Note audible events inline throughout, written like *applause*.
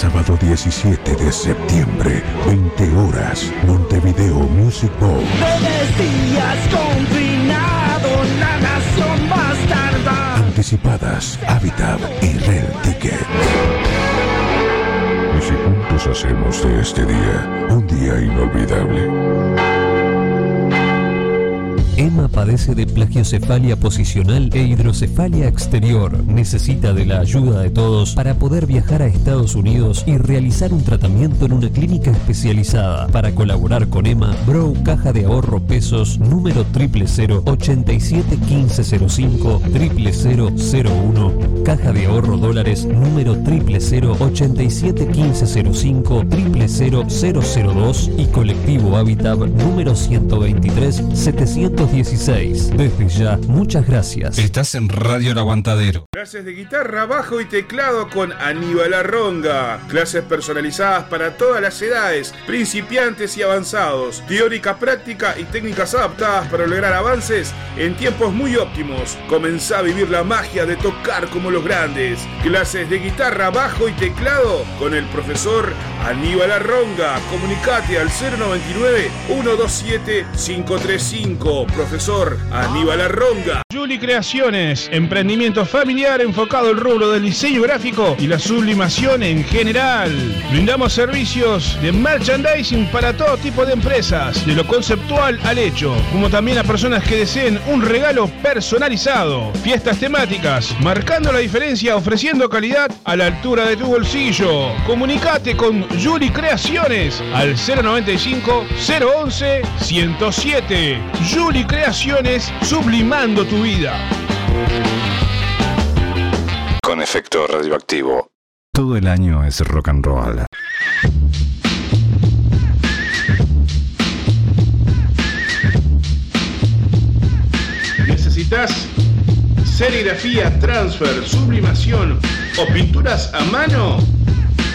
Sábado 17 de septiembre, 20 horas, Montevideo Music Bowl. Días confinado, la nación bastarda. Anticipadas, Habitat y Rare Ticket. Y si juntos hacemos de este día un día inolvidable. Emma padece de plagiocefalia posicional e hidrocefalia exterior. Necesita de la ayuda de todos para poder viajar a Estados Unidos y realizar un tratamiento en una clínica especializada. Para colaborar con Emma, Bro Caja de Ahorro Pesos número 000 871505 0001 Caja de Ahorro Dólares número 000 871505 00002 y Colectivo Habitat número 123 716. Desde ya, muchas gracias. Estás en Radio El Aguantadero. Clases de guitarra, bajo y teclado con Aníbal Arronga. Clases personalizadas para todas las edades, principiantes y avanzados. Teórica, práctica y técnicas adaptadas para lograr avances en tiempos muy óptimos. Comenzá a vivir la magia de tocar como los grandes. Clases de guitarra, bajo y teclado con el profesor Aníbal Arronga. Comunicate al 099 127 535. Profesor Aníbal Arronga. Juli Creaciones, emprendimiento familiar enfocado al rubro del diseño gráfico y la sublimación en general. Brindamos servicios de merchandising para todo tipo de empresas, de lo conceptual al hecho, como también a personas que deseen un regalo personalizado. Fiestas temáticas, marcando la diferencia, ofreciendo calidad a la altura de tu bolsillo. Comunicate con Juli Creaciones al 095 011 107. Juli Creaciones, sublimando tu vida. Con efecto radioactivo. Todo el año es rock and roll. ¿Necesitas serigrafía, transfer, sublimación o pinturas a mano?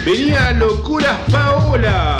Venía a Locuras Paola.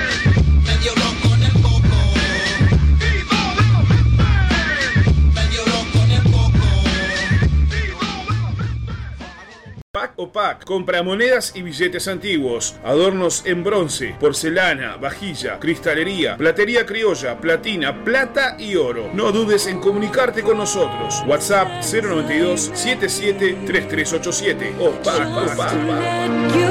Pack o Pack compra monedas y billetes antiguos, adornos en bronce, porcelana, vajilla, cristalería, platería criolla, platina, plata y oro. No dudes en comunicarte con nosotros. WhatsApp 092 77 3387 o Pack o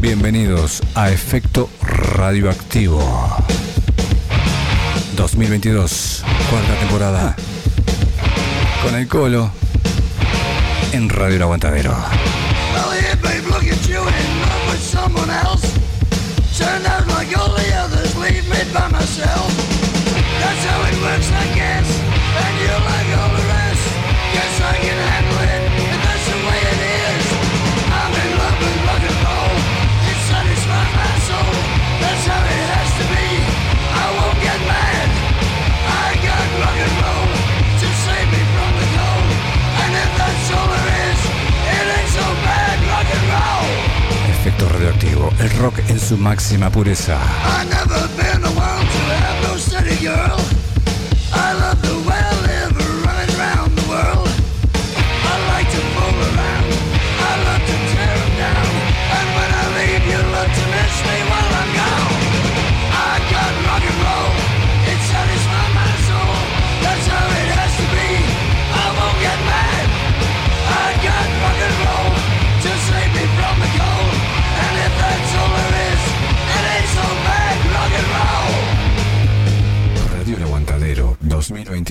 Bienvenidos a Efecto Radioactivo 2022, cuarta temporada, con el colo en Radio El Aguantadero. el rock en su máxima pureza.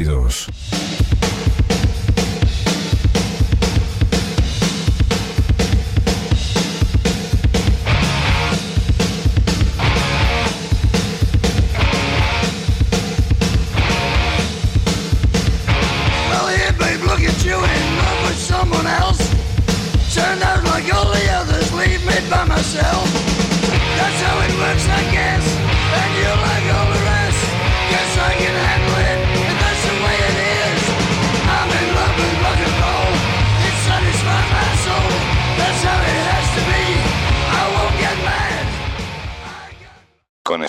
22.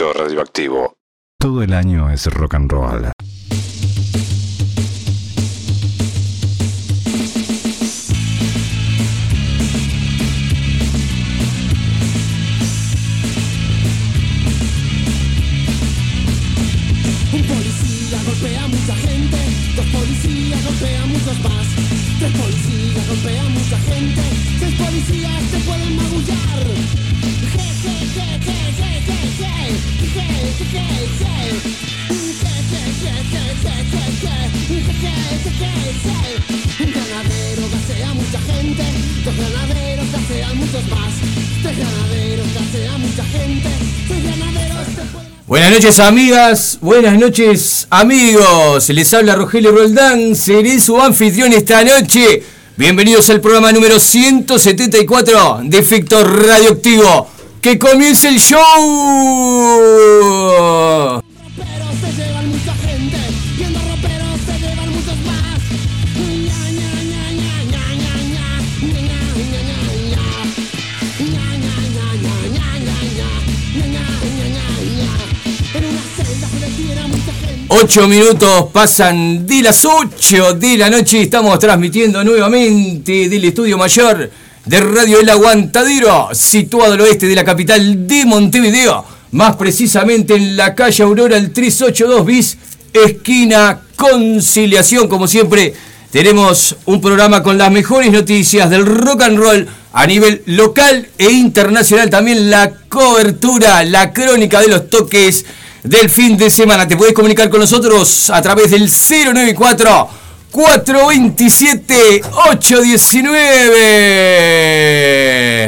radioactivo. Todo el año es rock and roll. Buenas noches amigas, buenas noches amigos, les habla Rogelio Roldán, seré su anfitrión esta noche. Bienvenidos al programa número 174 de Efecto Radioactivo. ¡Que comience el show! 8 minutos pasan de las 8 de la noche. Estamos transmitiendo nuevamente del estudio mayor de Radio El Aguantadero, situado al oeste de la capital de Montevideo. Más precisamente en la calle Aurora, el 382 bis, esquina Conciliación. Como siempre, tenemos un programa con las mejores noticias del rock and roll a nivel local e internacional. También la cobertura, la crónica de los toques del fin de semana. Te puedes comunicar con nosotros a través del 094 427 819.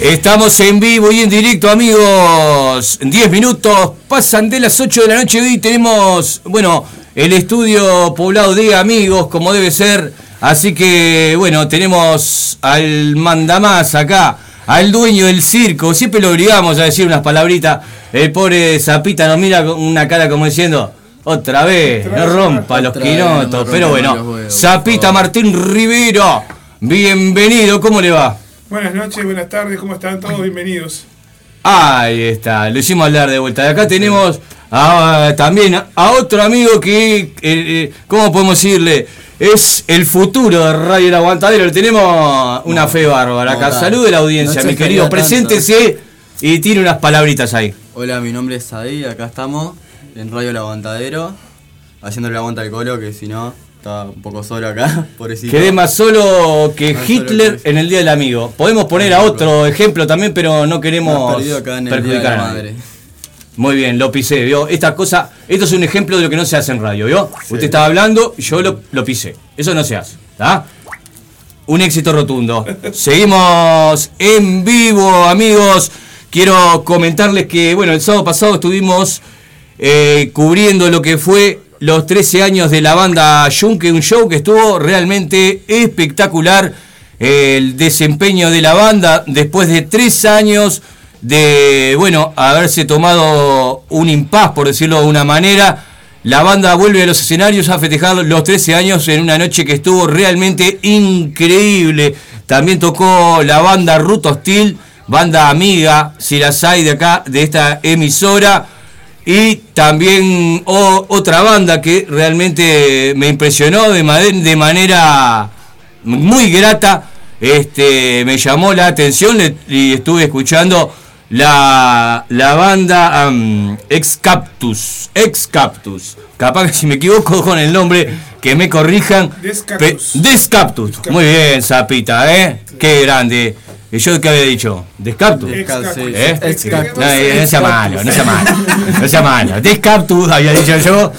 Estamos en vivo y en directo, amigos. 10 minutos pasan de las 8 de la noche. Hoy tenemos, bueno, el estudio poblado de amigos, como debe ser. Así que, bueno, tenemos al mandamás acá, al dueño del circo. Siempre lo obligamos a decir unas palabritas. El pobre Zapita nos mira con una cara como diciendo. Otra vez, no rompa los quinotos. no Pero bueno, huevos, Zapita Martín Rivero, bienvenido, ¿cómo le va? Buenas noches, buenas tardes, ¿cómo están todos? Bienvenidos. Ahí está, lo hicimos hablar de vuelta. De acá tenemos a- también a otro amigo que, eh, eh, ¿cómo podemos decirle? Es el futuro de Radio El Aguantadero. Tenemos una fe bárbara acá. Salude a la audiencia, No mi querido. Preséntese y tiene unas palabritas ahí. Hola, mi nombre es Sadie, acá estamos en Radio El Aguantadero, haciéndole aguanta al colo, que si no, está un poco solo acá, *laughs* pobrecito. Quedé más solo que Más solo Hitler que- en el Día del Amigo. Podemos poner a otro ejemplo también, pero no queremos de perjudicar a nadie. Madre. Muy bien, lo pisé, ¿vio? Esta cosa, esto es un ejemplo de lo que no se hace en radio, ¿vio? Usted estaba hablando y yo lo, lo pisé. Eso no se hace, ¿está? Un éxito rotundo. *laughs* Seguimos en vivo, amigos. Quiero comentarles que, bueno, el sábado pasado estuvimos eh, cubriendo lo que fue los 13 años de la banda Yunque, un show que estuvo realmente espectacular. El desempeño de la banda después de tres años de, bueno, haberse tomado un impas, por decirlo de una manera. La banda vuelve a los escenarios a festejar los 13 años en una noche que estuvo realmente increíble. También tocó la banda Ruto Hostil, banda amiga, si las hay de acá, de esta emisora. Y también otra banda que realmente me impresionó de, de manera muy grata. Este, me llamó la atención y estuve escuchando la, la banda am, Ex Captus. Ex Captus. Capaz que si me equivoco con el nombre, que me corrijan. Descactus. Pe- Descaptus. Muy bien, Zapita, ¿eh? Qué grande. ¿Y yo qué había dicho? Descaptus. ¿Eh? No, eh, no sea malo, no sea malo. No sea malo. Descaptus, había dicho yo.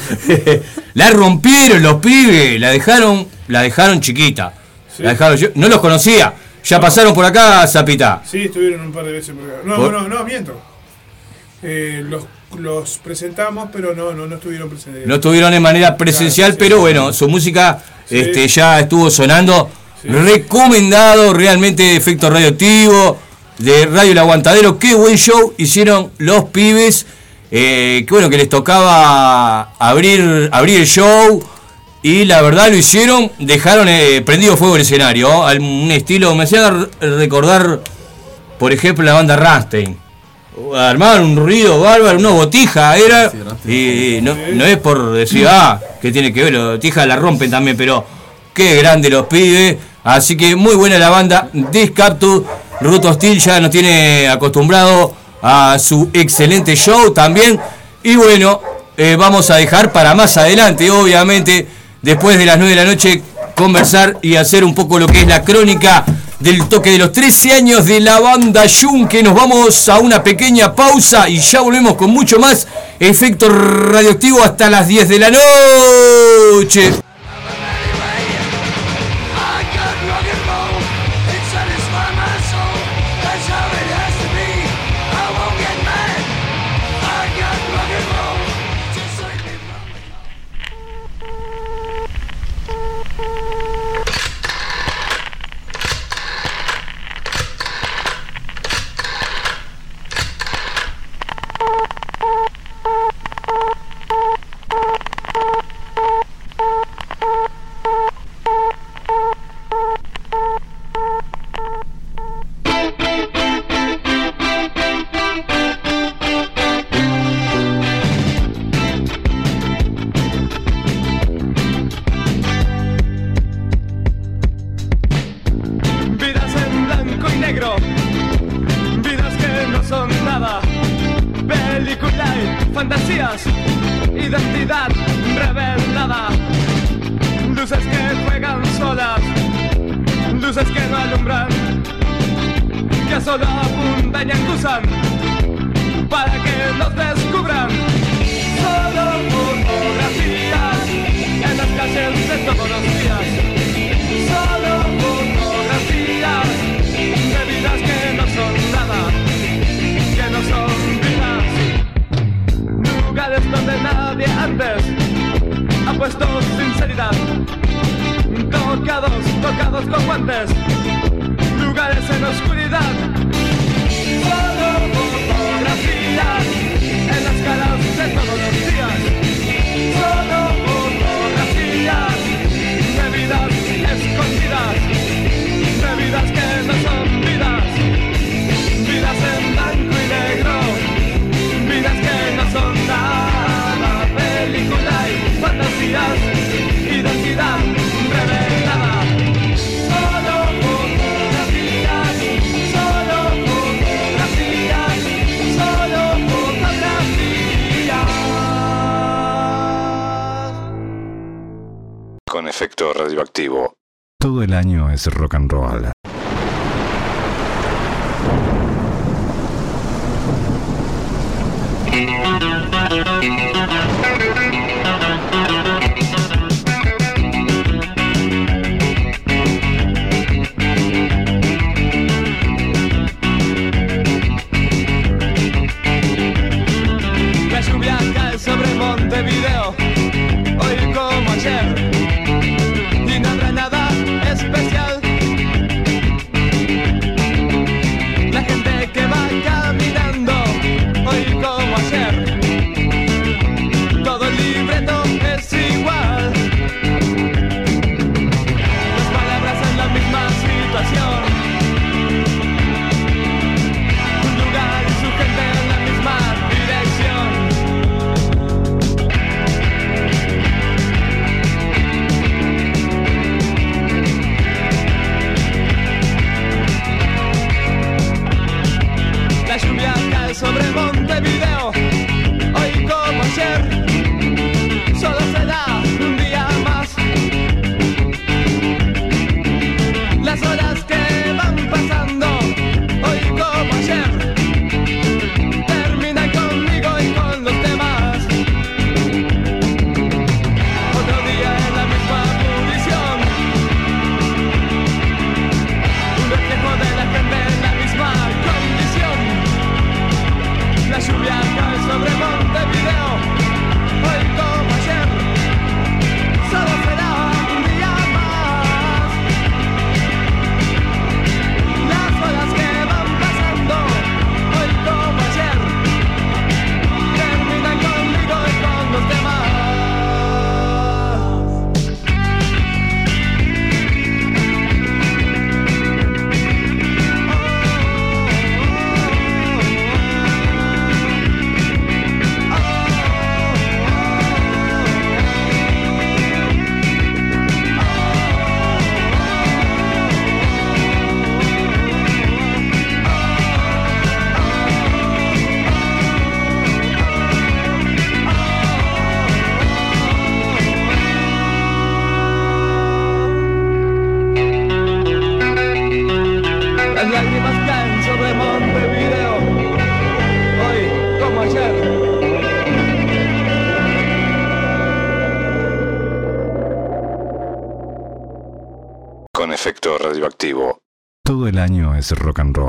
*laughs* la rompieron los pibes, la dejaron, la dejaron chiquita. La dejaron, yo no los conocía. Ya pasaron por acá, Zapita. Sí, estuvieron un par de veces por acá. No, ¿Por? no, no, miento. Eh, los, los presentamos, pero no, no, no estuvieron presentes. No estuvieron de manera presencial, Claro, sí. pero bueno, su música Sí. este, ya estuvo sonando. Recomendado, realmente efecto radioactivo, de Radio El Aguantadero. Qué buen show hicieron los pibes. eh, que bueno, que les tocaba abrir, abrir el show. Y la verdad lo hicieron, dejaron eh, prendido fuego el escenario. al- Un estilo, me hacía recordar, por ejemplo, la banda Rammstein. armaban un ruido bárbaro, una botija era. Y no, no es por decir, ah, que tiene que ver, la botija la rompen también, pero qué grande los pibes. Así que muy buena la banda Discaptus. Ruto Hostil ya nos tiene acostumbrado a su excelente show también. Y bueno, eh, vamos a dejar para más adelante, obviamente, después de las 9 de la noche, conversar y hacer un poco lo que es la crónica del toque de los 13 años de la banda Yunque. Nos vamos a una pequeña pausa y ya volvemos con mucho más efecto radioactivo hasta las 10 de la noche. Rock.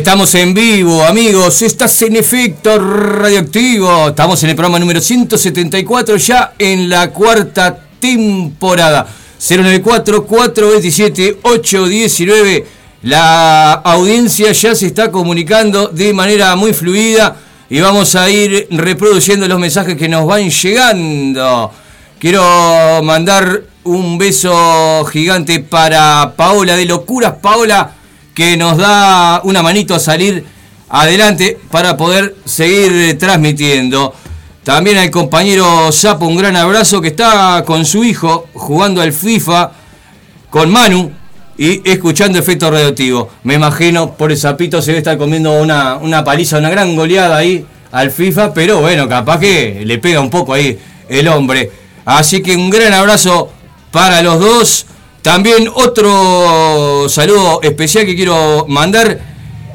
Estamos en vivo, amigos. Estás en efecto radioactivo. Estamos en el programa número 174, ya en la cuarta temporada. 094-427-819. La audiencia ya se está comunicando de manera muy fluida y vamos a ir reproduciendo los mensajes que nos van llegando. Quiero mandar un beso gigante para Paola de Locuras. Paola, que nos da una manito a salir adelante para poder seguir eh, transmitiendo. También al compañero Sapo, un gran abrazo que está con su hijo jugando al FIFA con Manu y escuchando efecto radioactivo. Me imagino por el sapito se debe estar comiendo una, una paliza, una gran goleada ahí al FIFA, pero bueno, capaz que le pega un poco ahí el hombre. Así que un gran abrazo para los dos. También otro saludo especial que quiero mandar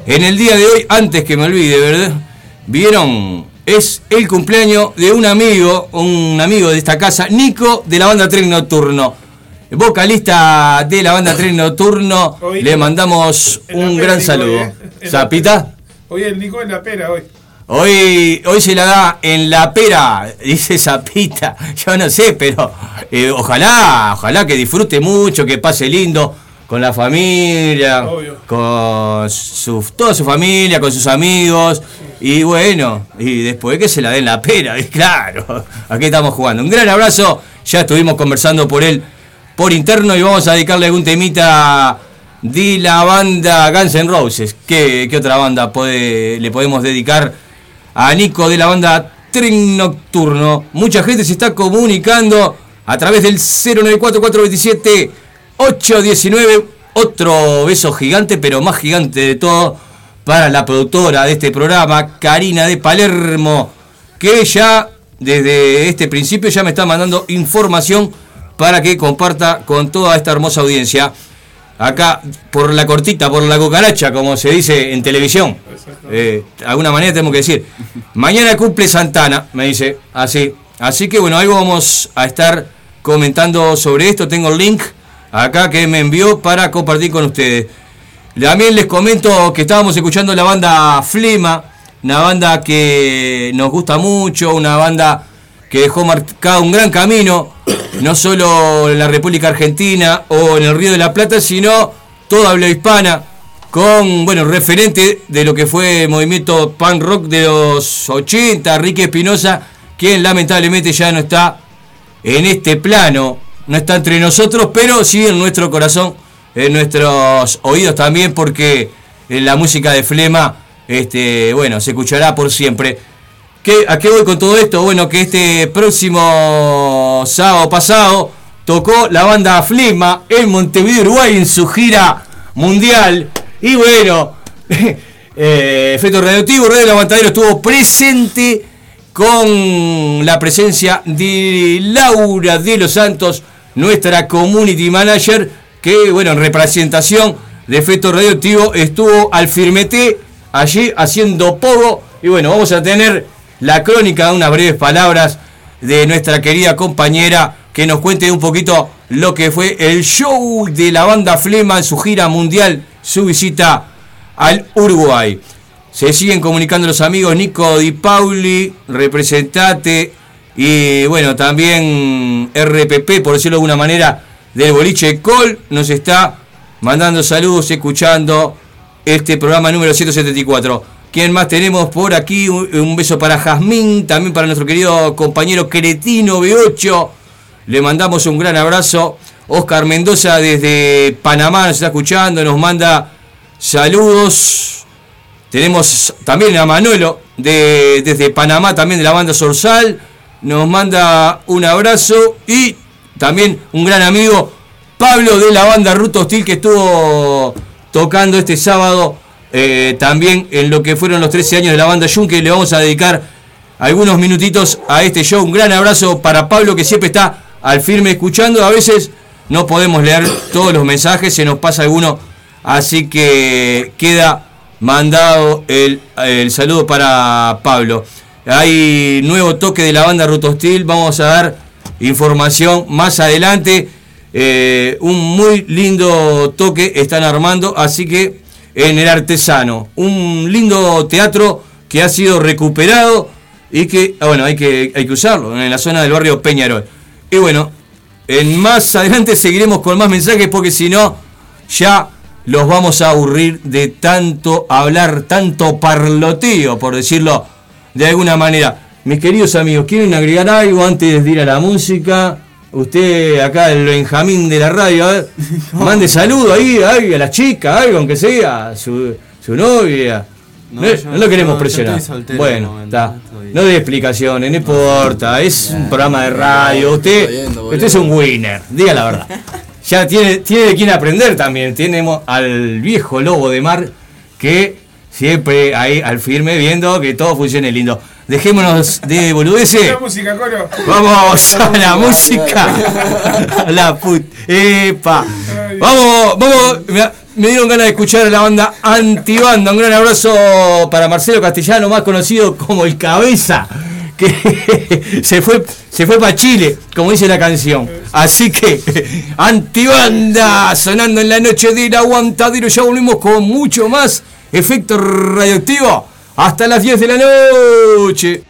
en el día de hoy, antes que me olvide, ¿verdad? ¿Vieron? Es el cumpleaños de un amigo, un amigo de esta casa, Nico de la banda Tren Nocturno. Vocalista de la banda Tren Nocturno, Hoy- le mandamos un gran saludo. eh. ¿Zapita? Hoy el Nico en la pera, hoy. Hoy, hoy se la da en la pera, dice Zapita. *laughs* Yo no sé, pero eh, ojalá, ojalá que disfrute mucho, que pase lindo con la familia, Obvio. con su, toda su familia, con sus amigos. Y bueno, y después que se la den la pera, *laughs* claro, aquí estamos jugando. Un gran abrazo, ya estuvimos conversando por él por interno y vamos a dedicarle algún temita de la banda Guns N' Roses. ¿Qué, qué otra banda puede, le podemos dedicar a Nico de la banda Tren Nocturno? Mucha gente se está comunicando a través del 094-427 819. Otro beso gigante, pero más gigante de todo, para la productora de este programa, Karina de Palermo, que ya desde este principio ya me está mandando información para que comparta con toda esta hermosa audiencia. Acá, por la cortita, por la cucaracha, como se dice en televisión. Eh, de alguna manera tenemos que decir. Mañana cumple Santana, me dice. Así. Así que bueno, algo vamos a estar comentando sobre esto. Tengo el link acá que me envió para compartir con ustedes. También les comento que estábamos escuchando la banda Flema, una banda que nos gusta mucho, una banda que dejó marcado un gran camino, no solo en la República Argentina o en el Río de la Plata, sino toda habla hispana, con, bueno, referente de lo que fue el movimiento punk rock de los 80, Ricky Espinosa, quien lamentablemente ya no está en este plano, no está entre nosotros, pero sí en nuestro corazón, en nuestros oídos también, porque la música de Flema, este, bueno, se escuchará por siempre. ¿Qué, ¿A qué voy con todo esto? Bueno, que este próximo sábado pasado tocó la banda Flema en Montevideo, Uruguay, en su gira mundial. Y bueno, *laughs* eh, Efecto Radioactivo, Radio del Aguantadero estuvo presente con la presencia de Laura de los Santos, nuestra community manager, que bueno, en representación de Efecto Radioactivo estuvo al firmete allí haciendo pogo. Y bueno, vamos a tener la crónica unas breves palabras de nuestra querida compañera que nos cuente un poquito lo que fue el show de la banda Flema en su gira mundial, su visita al Uruguay. Se siguen comunicando los amigos Nico Di Pauli, representate, y bueno, también RPP, por decirlo de alguna manera, del boliche Col, nos está mandando saludos, escuchando este programa número 174. ¿Quién más tenemos por aquí? Un, beso para Jazmín, también para nuestro querido compañero Cretino B8. Le mandamos un gran abrazo. Oscar Mendoza desde Panamá nos está escuchando, nos manda saludos. Tenemos también a Manolo de, desde Panamá, también de la banda Sorsal. Nos manda un abrazo y también un gran amigo, Pablo de la banda Ruto Hostil, que estuvo tocando este sábado eh, también en lo que fueron los 13 años de la banda Yunque. Le vamos a dedicar algunos minutitos a este show. Un gran abrazo para Pablo, que siempre está al firme escuchando. A veces no podemos leer todos los mensajes, se nos pasa alguno. Así que queda mandado el, el saludo para Pablo. Hay nuevo toque de la banda Ruto Hostil. Vamos a dar información más adelante. Eh, un muy lindo toque están armando, así que en el artesano, un lindo teatro que ha sido recuperado y que, ah, bueno, hay que, hay que usarlo en la zona del barrio Peñarol. Y bueno, en más adelante seguiremos con más mensajes porque si no, ya los vamos a aburrir de tanto hablar, tanto parloteo, por decirlo de alguna manera. Mis queridos amigos, ¿quieren agregar algo antes de ir a la música? Usted acá, el Benjamín de la radio, a ver, *laughs* mande saludo ahí, ahí a la chica, algo, aunque sea, su, su novia. No, no, yo- lo queremos presionar. bueno, está. estoy- No dé explicaciones, no importa. Es un programa de radio. Usted, usted es un winner, diga la verdad. *laughs* Ya tiene, tiene de quién aprender también. Tenemos al viejo lobo de mar que siempre ahí al firme viendo que todo funcione lindo. Dejémonos de boludeces. La música, coro. Vamos a la música. La put. Epa. Vamos, vamos. Me, me dieron ganas de escuchar a la banda Antibanda. Un gran abrazo para Marcelo Castellano, más conocido como el Cabeza. Que *laughs* se fue, se fue para Chile, como dice la canción. Así que, Antibanda, sonando en la noche del aguantadero. Ya volvimos con mucho más efecto radioactivo. Hasta las 10 de la noche.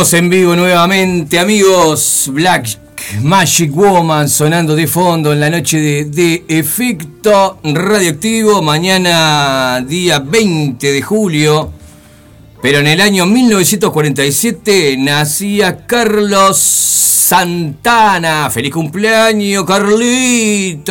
En vivo nuevamente, amigos. Black Magic Woman sonando de fondo en la noche de, de, efecto radioactivo. Mañana, día 20 de julio. Pero en el año 1947 nacía Carlos Santana. ¡Feliz cumpleaños, Carlita!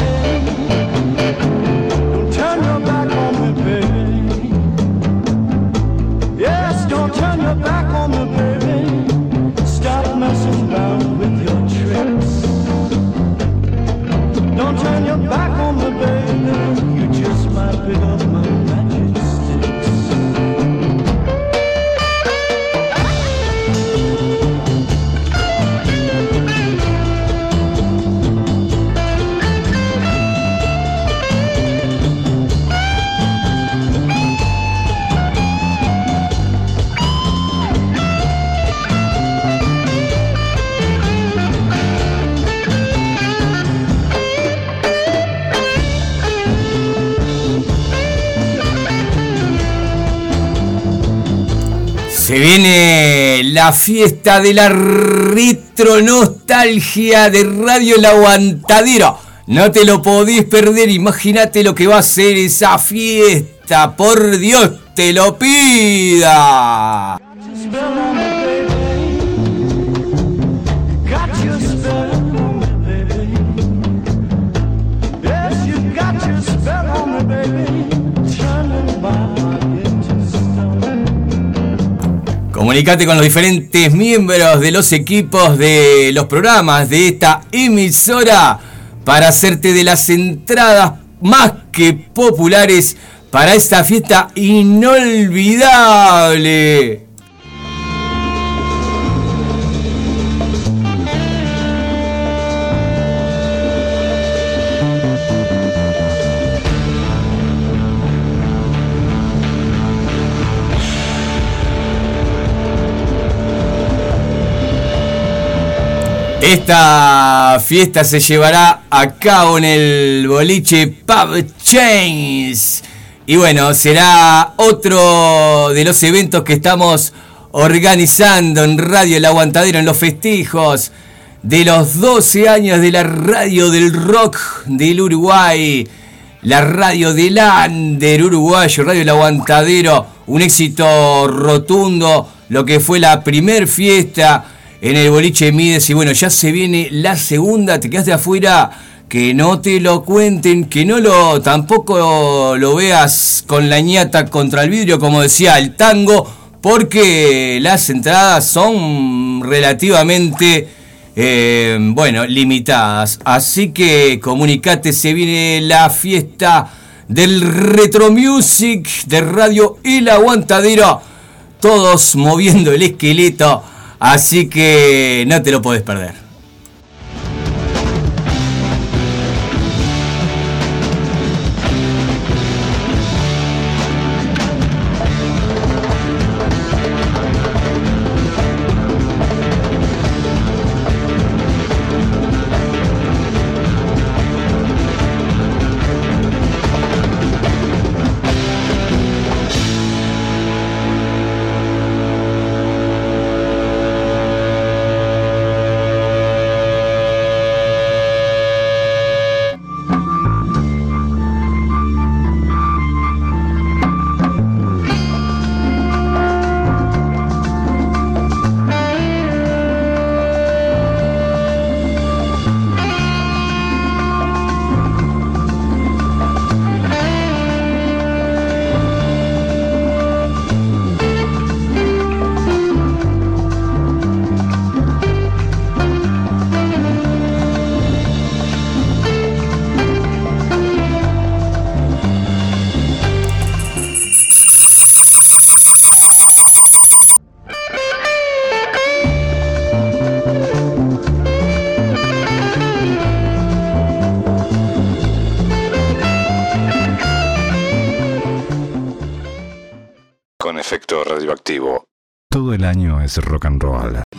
Se viene la fiesta de la retronostalgia de Radio El Aguantadero. No te lo podés perder, imagínate lo que va a ser esa fiesta. Por Dios, te lo pida. Comunicate con los diferentes miembros de los equipos de los programas de esta emisora para hacerte de las entradas más que populares para esta fiesta inolvidable. Esta fiesta se llevará a cabo en el boliche Pub Chains. Y bueno, será otro de los eventos que estamos organizando en Radio El Aguantadero en los festejos de los 12 años de la radio del rock del Uruguay. La radio del Ander uruguayo, Radio El Aguantadero, un éxito rotundo, lo que fue la primer fiesta en el boliche Mides y bueno, ya se viene la segunda, te quedaste afuera, que no te lo cuenten, que no lo tampoco lo veas con la ñata contra el vidrio como decía el tango, porque las entradas son relativamente eh, bueno, limitadas. Así que comunicate, se viene la fiesta del Retro Music de Radio El Aguantadero. Todos moviendo el esqueleto. Así que no te lo podés perder. Rock and roll.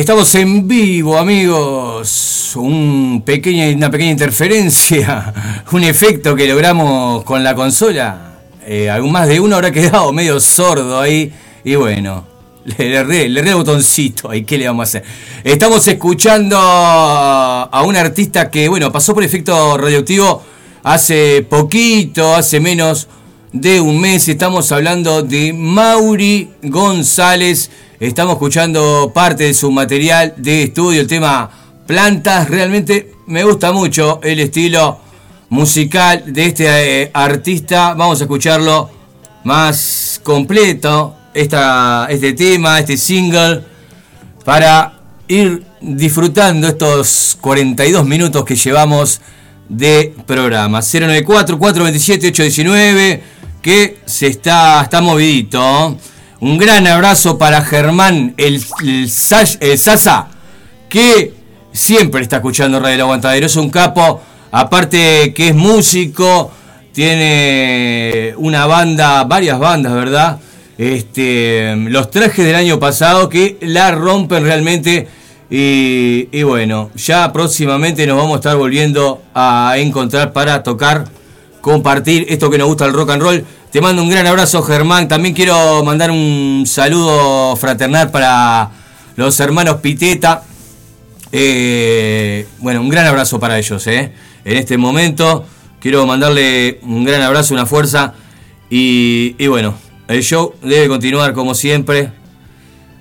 Estamos en vivo, amigos. un pequeña, una pequeña interferencia, *laughs* un efecto que logramos con la consola. Eh, algún más de uno habrá quedado medio sordo ahí. Y bueno, le erré, le el botoncito. ¿Y qué le vamos a hacer? Estamos escuchando a un artista que, bueno, pasó por efecto radioactivo hace poquito, hace menos de un mes. Estamos hablando de Mauri González. Estamos escuchando parte de su material de estudio, el tema Plantas. Realmente me gusta mucho el estilo musical de este eh, artista. Vamos a escucharlo más completo, esta, este tema, este single, para ir disfrutando estos 42 minutos que llevamos de programa. 094-427-819, que se está, está movidito. Un gran abrazo para Germán, el, el, Sasa, que siempre está escuchando Radio El Aguantadero. Es un capo, aparte que es músico, tiene una banda, varias bandas, ¿verdad? Este, los trajes del año pasado que la rompen realmente. Y bueno, ya próximamente nos vamos a estar volviendo a encontrar para tocar, compartir esto que nos gusta el rock and roll. Te mando un gran abrazo, Germán. También quiero mandar un saludo fraternal para los hermanos Piteta. Eh, bueno, un gran abrazo para ellos, ¿eh? En este momento quiero mandarle un gran abrazo, una fuerza. Y, y bueno, el show debe continuar como siempre.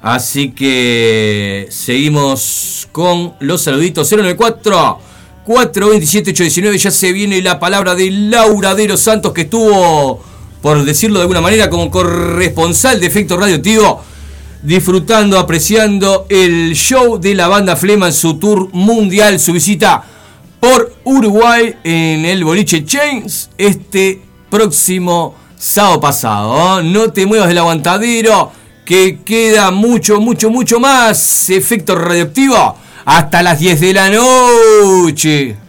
Así que seguimos con los saluditos. 094 427 819. Ya se viene la palabra de Laura de los Santos que estuvo, por decirlo de alguna manera, como corresponsal de Efecto Radioactivo disfrutando, apreciando el show de la banda Flema en su tour mundial, su visita por Uruguay en el boliche Chains este próximo sábado pasado. ¿eh? No te muevas del aguantadero, que queda mucho, mucho, mucho más efecto radioactivo hasta las 10 de la noche.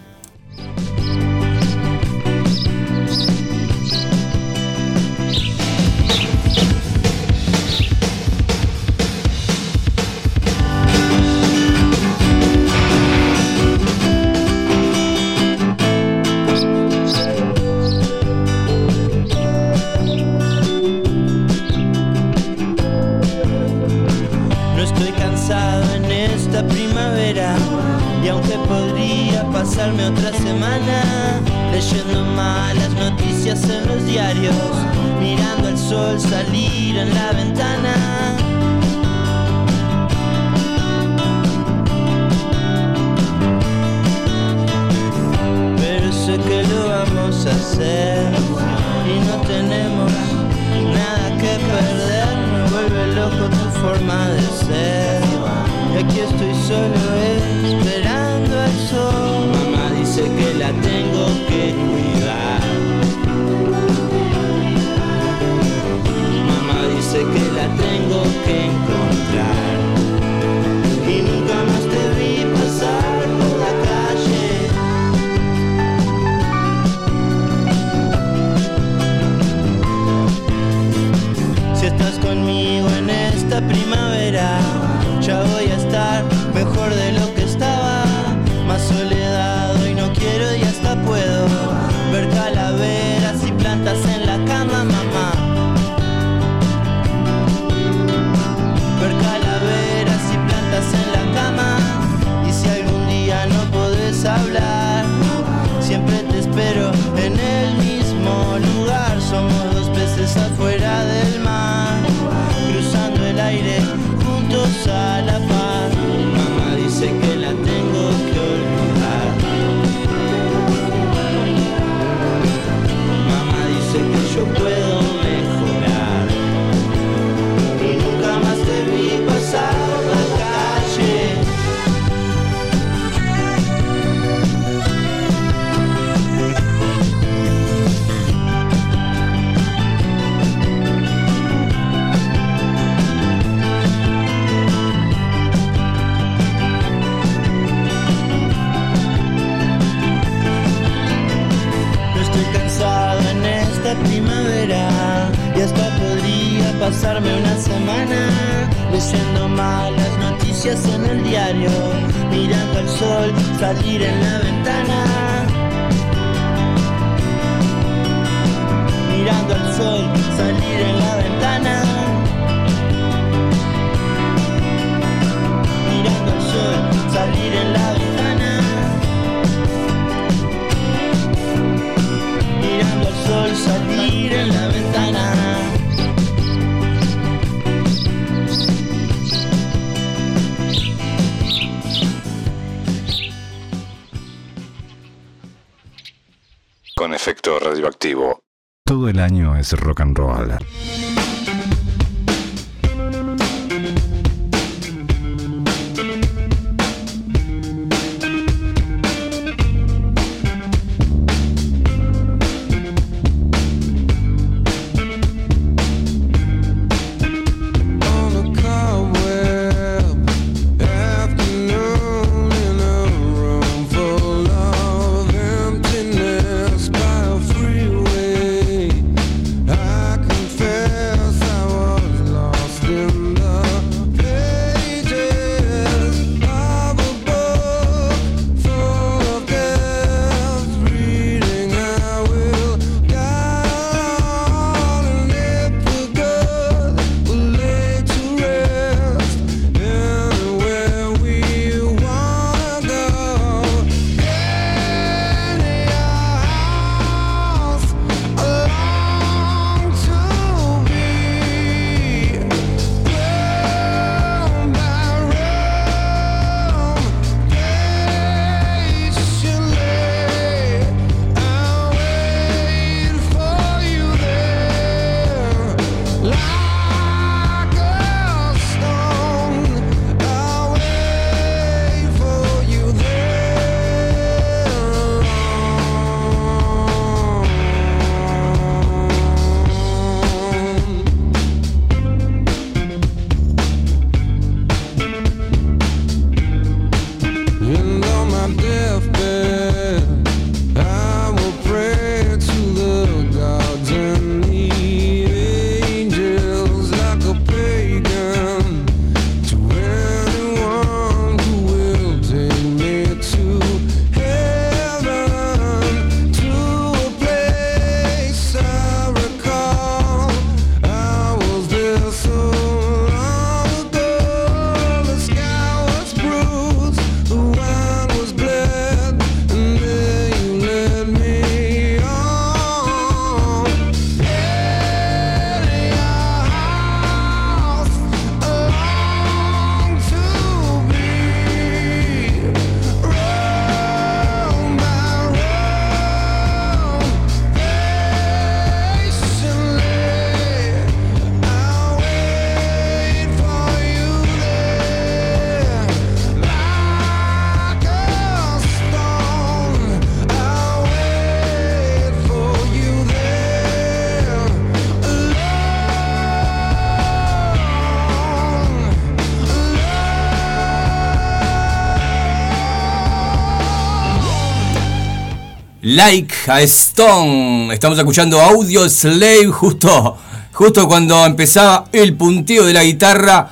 Like a Stone. Estamos escuchando Audio Slave justo, justo cuando empezaba el punteo de la guitarra.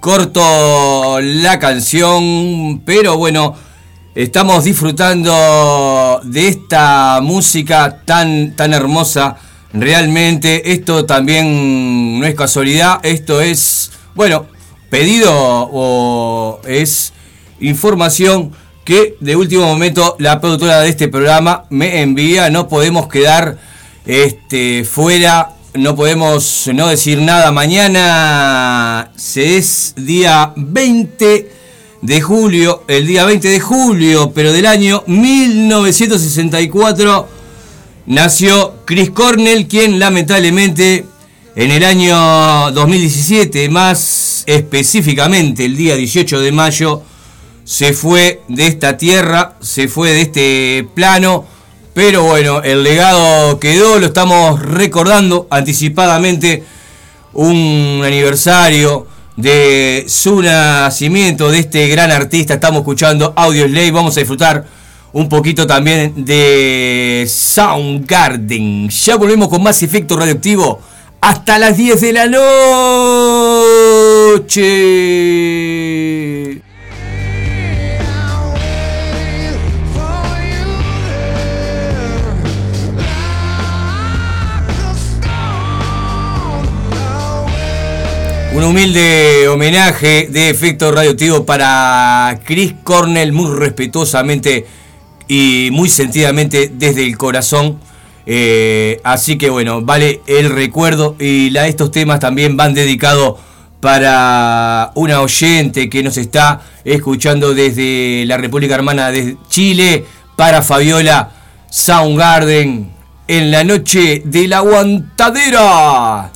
Corto la canción, pero bueno, estamos disfrutando de esta música tan, tan hermosa. Realmente esto también no es casualidad, esto es, bueno, pedido o es información que de último momento la productora de este programa me envía. No podemos quedar este, fuera, no podemos no decir nada. Mañana se es día 20 de julio, el día 20 de julio, pero del año 1964, nació Chris Cornell, quien lamentablemente en el año 2017, más específicamente el día 18 de mayo, se fue de esta tierra, se fue de este plano, pero bueno, el legado quedó, lo estamos recordando anticipadamente, un aniversario de su nacimiento, de este gran artista, estamos escuchando Audio Slave, vamos a disfrutar un poquito también de Soundgarden. Ya volvemos con más efecto radioactivo hasta las 10 de la noche. Un humilde homenaje de efecto radioactivo para Chris Cornell, muy respetuosamente y muy sentidamente desde el corazón. Eh, así que bueno, vale el recuerdo y la, estos temas también van dedicados para una oyente que nos está escuchando desde la República Hermana de Chile, para Fabiola Soundgarden en la noche de la aguantadera.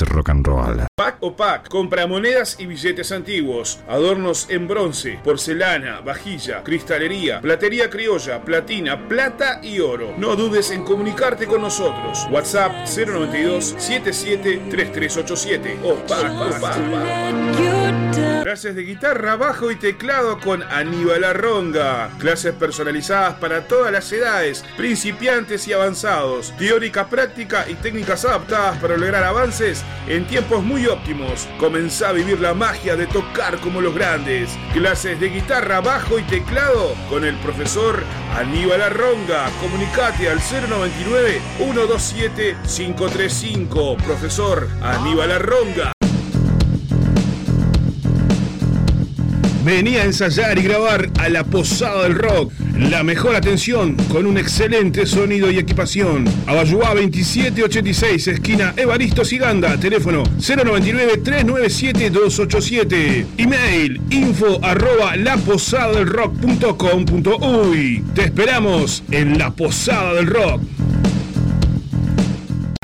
Rock and roll. Pack o Pack compra monedas y billetes antiguos, adornos en bronce, porcelana, vajilla, cristalería, platería criolla, platina, plata y oro. No dudes en comunicarte con nosotros. WhatsApp 092 77 3387 o Pack o Pack. Clases de guitarra, bajo y teclado con Aníbal Arronga. Clases personalizadas para todas las edades, principiantes y avanzados. Teórica, práctica y técnicas adaptadas para lograr avances en tiempos muy óptimos. Comenzá a vivir la magia de tocar como los grandes. Clases de guitarra, bajo y teclado con el profesor Aníbal Arronga. Comunicate al 099 127 535. Profesor Aníbal Arronga. Vení a ensayar y grabar a la Posada del Rock. La mejor atención con un excelente sonido y equipación. Abayuá 2786, esquina Evaristo Siganda. Teléfono 099-397-287. Email info arroba laposadadelrock.com.uy. Te esperamos en La Posada del Rock.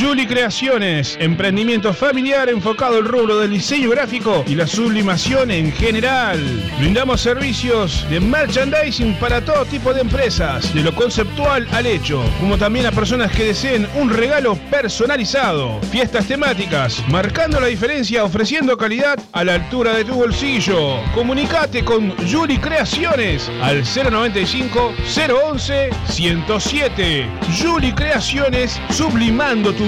Juli Creaciones, emprendimiento familiar enfocado al rubro del diseño gráfico y la sublimación en general. Brindamos servicios de merchandising para todo tipo de empresas, de lo conceptual al hecho, como también a personas que deseen un regalo personalizado. Fiestas temáticas, marcando la diferencia, ofreciendo calidad a la altura de tu bolsillo. Comunicate con Juli Creaciones al 095 011 107. Juli Creaciones, sublimando tu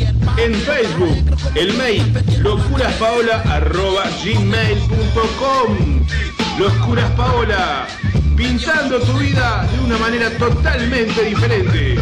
En Facebook, el mail locuraspaola.gmail.com Locuras Paola, pintando tu vida de una manera totalmente diferente.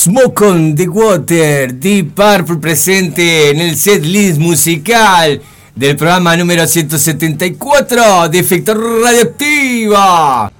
Smoke on the Water, Deep Purple presente en el set list musical del programa número 174 de Efecto Radioactiva.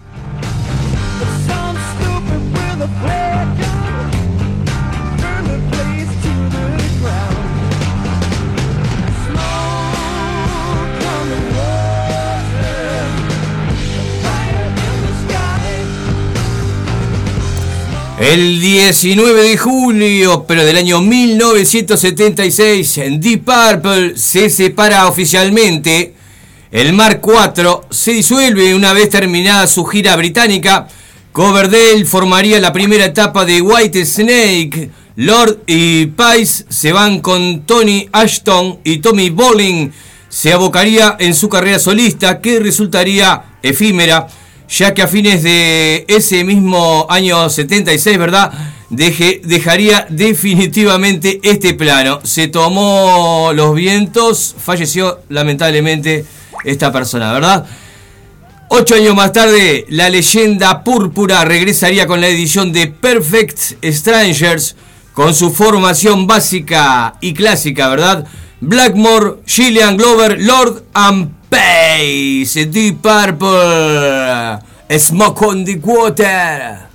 El 19 de julio, pero del año 1976, Deep Purple se separa oficialmente. El Mark IV se disuelve una vez terminada su gira británica. Coverdale formaría la primera etapa de White Snake. Lord y Pice se van con Tony Ashton y Tommy Bowling se abocaría en su carrera solista que resultaría efímera. Ya que a fines de ese mismo año 76, ¿verdad? Dejaría definitivamente este plano. Se tomó los vientos, falleció lamentablemente esta persona, ¿verdad? Ocho años más tarde, la leyenda púrpura regresaría con la edición de Perfect Strangers, con su formación básica y clásica, ¿verdad? Blackmore, Gillian Glover, Lord and Pace, Deep Purple, Smoke on the Water.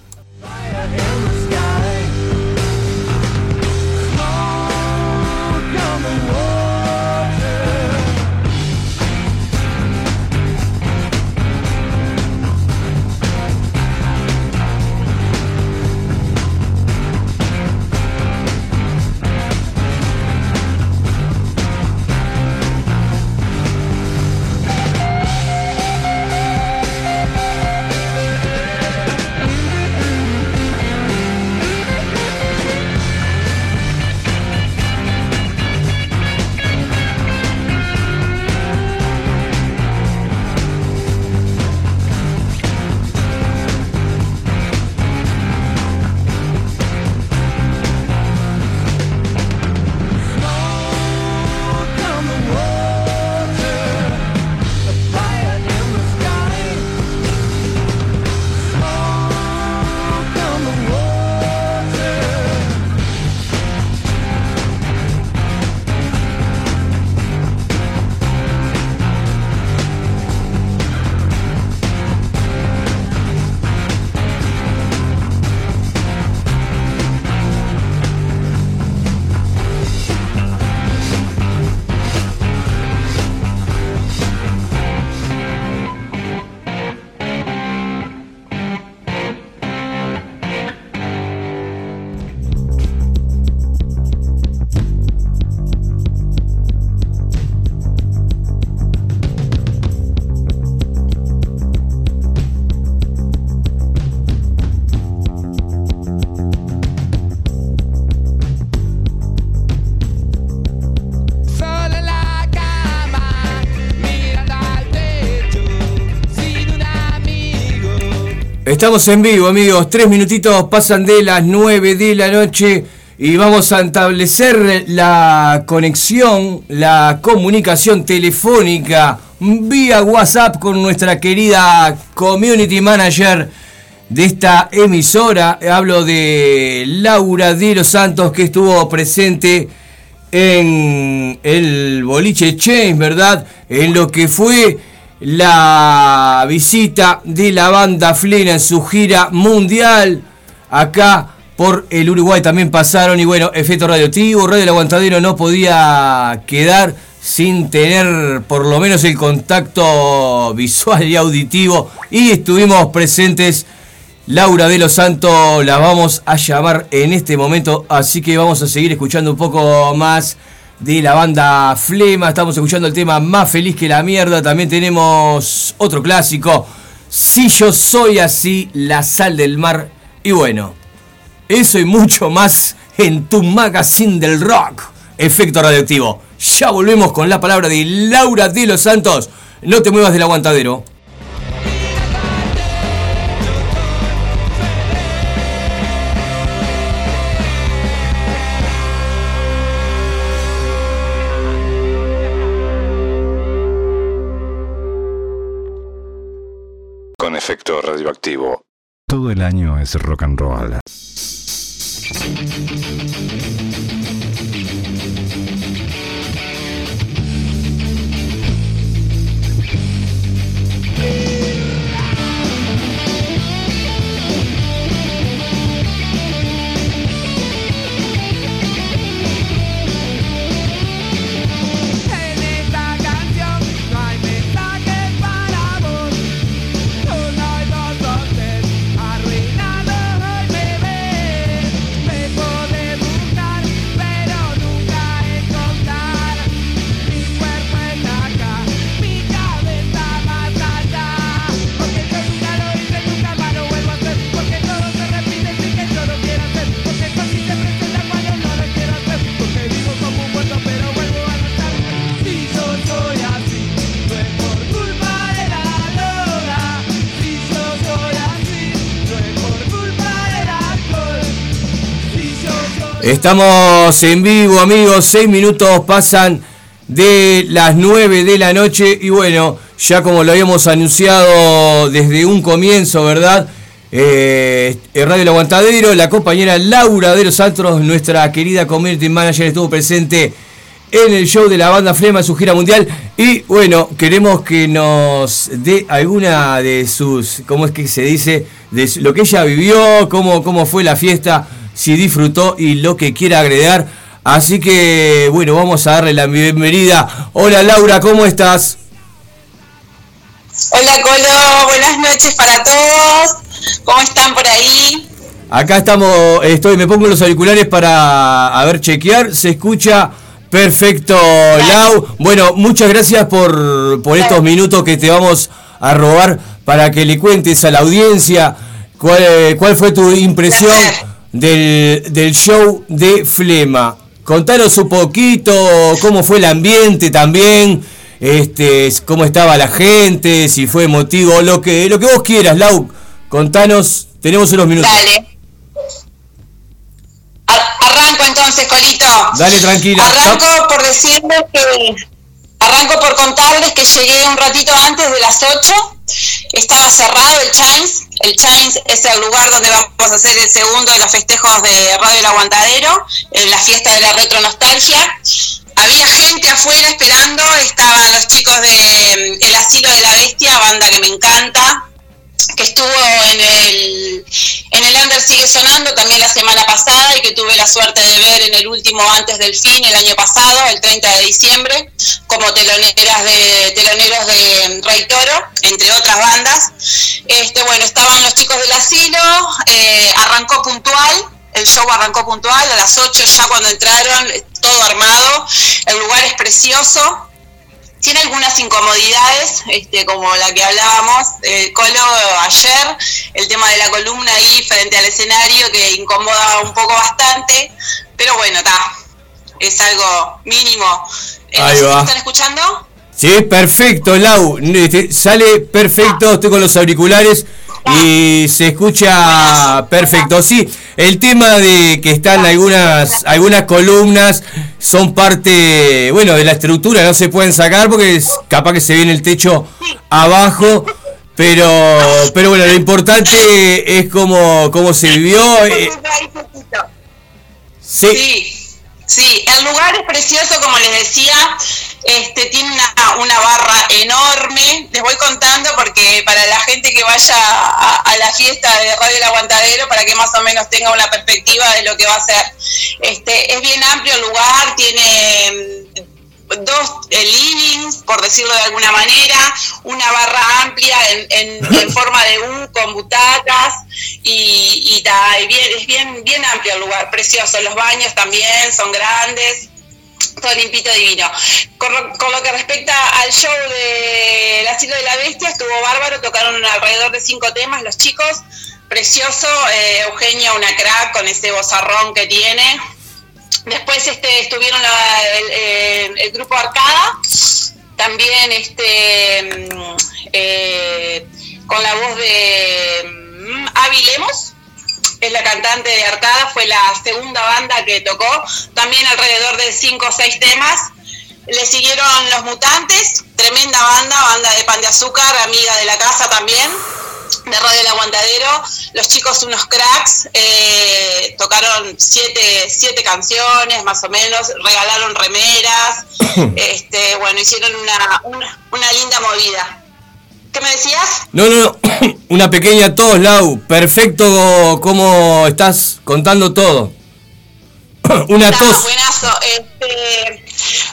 Estamos en vivo, amigos. Tres minutitos pasan de las nueve de la noche y vamos a establecer la conexión, la comunicación telefónica vía WhatsApp con nuestra querida community manager de esta emisora. Hablo de Laura de los Santos que estuvo presente en el boliche Chains, ¿verdad? En lo que fue la visita de la banda Flena en su gira mundial. Acá por el Uruguay también pasaron y bueno, efecto radioactivo, Radio El Aguantadero no podía quedar sin tener por lo menos el contacto *laughs* visual y auditivo y estuvimos presentes Laura de los Santos la vamos a llamar en este momento, así que vamos a seguir escuchando un poco más de la banda Flema. Estamos escuchando el tema Más feliz que la mierda. También tenemos otro clásico, Si yo soy así, la sal del mar. Y bueno, eso y mucho más en tu magazine del rock, Efecto Radioactivo. Ya volvemos con la palabra de Laura de los Santos. No te muevas del aguantadero. Efecto radioactivo. Todo el año es rock and roll. Estamos en vivo, amigos. Seis minutos pasan de las 9 de la noche. Y bueno, ya como lo habíamos anunciado desde un comienzo, ¿verdad? Eh, en Radio El Aguantadero, la compañera Laura de los Altros, nuestra querida community manager, estuvo presente en el show de la banda Flema en su gira mundial. Y bueno, queremos que nos dé alguna de sus, ¿cómo es que se dice? De lo que ella vivió, cómo, cómo fue la fiesta, si disfrutó y lo que quiera agregar. Así que bueno, vamos a darle la bienvenida. Hola Laura, ¿cómo estás? Hola Colo, buenas noches para todos. ¿Cómo están por ahí? Acá estamos, estoy, me pongo los auriculares para a ver chequear, se escucha perfecto, Lau. Bueno, muchas gracias por, por estos minutos que te vamos a robar para que le cuentes a la audiencia cuál, cuál fue tu impresión del, del show de Flema. Contanos un poquito cómo fue el ambiente también, este, cómo estaba la gente, si fue emotivo, lo que, lo que vos quieras, Lau. Contanos, tenemos unos minutos. Dale. Ar- Arranco entonces, Colito. Dale, tranquila. Arranco por decirles que. Arranco por contarles que llegué un ratito antes de las 8. Estaba cerrado el Chains. El Chains es el lugar donde vamos a hacer el segundo de los festejos de Radio El Aguantadero, en la fiesta de la retro nostalgia. Había gente afuera esperando, estaban los chicos de mm, El Asilo de la Bestia, banda que me encanta, que estuvo en el, en el Under Sigue Sonando también la semana pasada y que tuve la suerte de ver en el último antes del fin, el año pasado, el 30 de diciembre, como teloneras de, teloneros de Rey Toro, entre otras bandas. Este, bueno, estaban los chicos del asilo, eh, arrancó puntual, el show arrancó puntual, a las 8 ya cuando entraron, todo armado, el lugar es precioso, tiene algunas incomodidades, este, como la que hablábamos, eh, Colo ayer, el tema de la columna ahí frente al escenario que incomoda un poco bastante, pero bueno, está, es algo mínimo. Eh, Ahí va. ¿Están escuchando? Sí, perfecto, Lau. Este, Sale perfecto, estoy con los auriculares y se escucha perfecto. Sí, el tema de que están algunas algunas columnas son parte, bueno, de la estructura, no se pueden sacar porque es capaz que se viene el techo abajo. Pero, pero bueno, lo importante es cómo, cómo se vivió. eh, sí, Sí, el lugar es precioso, como les decía, este tiene una, una barra enorme. Les voy contando porque para la gente que vaya a, la fiesta de Radio El Aguantadero, para que más o menos tenga una perspectiva de lo que va a ser. Este, es bien amplio el lugar, tiene dos eh, livings, por decirlo de alguna manera, una barra amplia en, en- en *laughs* forma de U con butacas y, y y bien, es bien, bien amplio el lugar, precioso. Los baños también son grandes, todo limpito divino. Con, lo- con lo que respecta al show de El Asilo de la Bestia, estuvo bárbaro, tocaron alrededor de cinco temas los chicos. Precioso, eh, Eugenia una crack con ese bozarrón que tiene, Después este, estuvieron la- el, eh, grupo Arcada, también este, mm, eh, con la voz de mm, Avi Lemos, es la cantante de Arcada, fue la segunda banda que tocó, también alrededor de cinco o seis temas. Le siguieron Los Mutantes, tremenda banda, banda de pan de azúcar, amiga de la casa también, de Radio El Aguantadero. Los chicos unos cracks, eh, tocaron siete, siete canciones más o menos, regalaron remeras, *coughs* este, bueno, hicieron una, una, una linda movida. ¿Qué me decías? No, no, no. *coughs* Una pequeña tos, Lau. Perfecto como estás contando todo. *coughs* Una Está tos. buenazo. Este,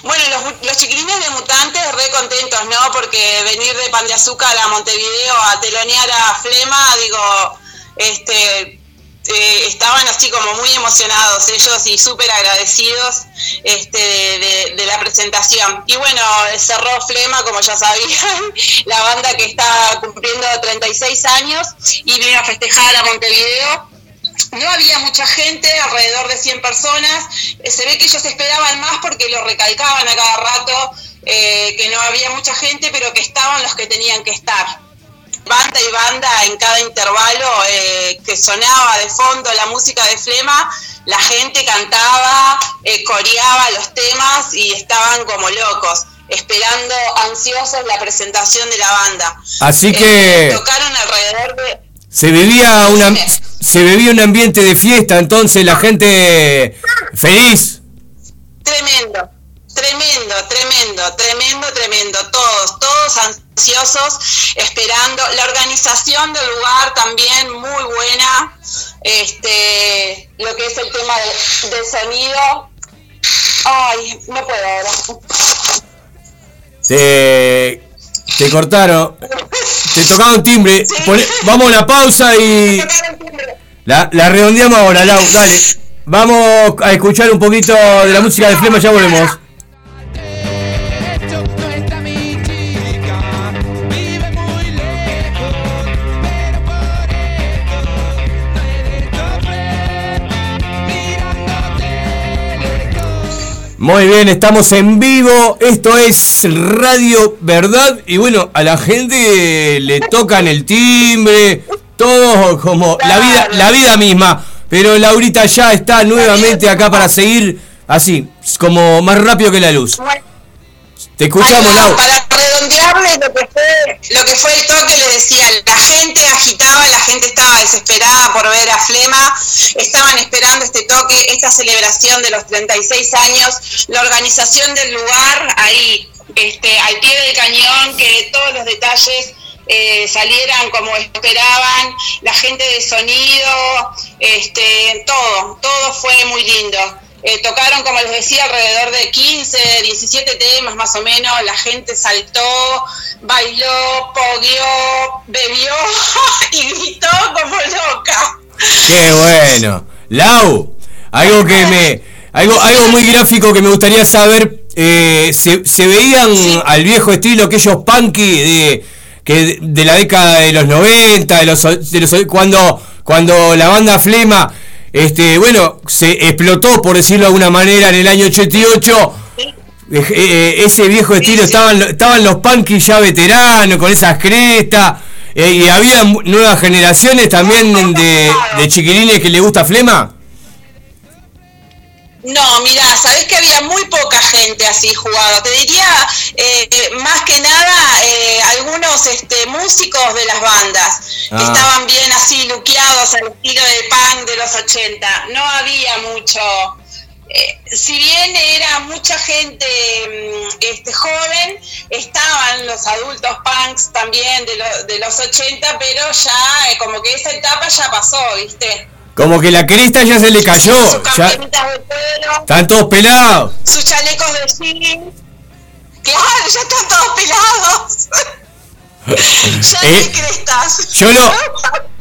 bueno, los, los chiquilines de Mutantes re contentos, ¿no? Porque venir de Pan de Azúcar a Montevideo a telonear a Flema, digo, este, eh, estaban así como muy emocionados ellos y súper agradecidos este, de, de- la presentación. Y bueno, cerró Flema, como ya sabían, *laughs* la banda que está cumpliendo 36 años y vino a festejar a Montevideo. No había mucha gente, alrededor de 100 personas. Eh, Se ve que ellos esperaban más porque lo recalcaban a cada rato, eh, que no había mucha gente, pero que estaban los que tenían que estar. Banda y banda en cada intervalo, eh, que sonaba de fondo la música de Flema, la gente cantaba, eh, coreaba los temas y estaban como locos, esperando ansiosos la presentación de la banda. Así que tocaron alrededor de se vivía una se vivía un ambiente de fiesta, entonces la gente feliz. Tremendo, tremendo, tremendo, tremendo, tremendo. Todos, todos ansiosos, esperando. La organización del lugar también muy buena. Este, lo que es el tema de, de sonido. Ay, no puedo ahora. Te, te cortaron. *laughs* Te tocaron timbre. Poné- vamos a una pausa y. La, la redondeamos ahora, Lau. Dale. Vamos a escuchar un poquito de la música de Flema, ya volvemos. Muy bien, estamos en vivo. Esto es Radio Verdad. Y bueno, a la gente le tocan el timbre, todo como la vida, la vida misma. Pero Laurita ya está nuevamente acá para seguir así, como más rápido que la luz. Te escuchamos, Lau. Para redondearles lo que fue, lo que fue el toque, les decía, la gente agitaba, la gente estaba desesperada por ver a Flema, estaban esperando este toque, esta celebración de los 36 años, la organización del lugar ahí, este, al pie del cañón, que todos los detalles eh, salieran como esperaban, la gente de sonido, este, todo, todo fue muy lindo. Eh, tocaron, como les decía, alrededor de 15, 17 temas más o menos. La gente saltó, bailó, pogueó, bebió *laughs* y gritó como loca. Qué bueno. Lau, algo que me. Algo, algo muy gráfico que me gustaría saber. eh, se, se veían al viejo estilo aquellos punky de, que de la década de los 90, de los, de los cuando, cuando la banda Flema, este, bueno, se explotó, por decirlo de alguna manera, en el año 88. Eh, eh, ese viejo estilo, estaban, estaban los punky ya veteranos, con esas crestas, eh, y había nuevas generaciones también de, de chiquilines que le gusta Flema. No, mirá, sabés que había muy poca gente así jugado. Te diría, eh, más que nada, eh, algunos este, músicos de las bandas que Ah. estaban bien así luqueados al estilo de punk de los 80. No había mucho. eh, si bien era mucha gente mm, este, joven, estaban los adultos punks también de, lo- de los 80, pero ya eh, como que esa etapa ya pasó, ¿viste? Como que la cresta ya se le cayó. Ya Camperitas de cuero, están todos pelados. sus chalecos de jean. Claro, ya están todos pelados. *laughs* ya no hay Eh, crestas. Yo lo,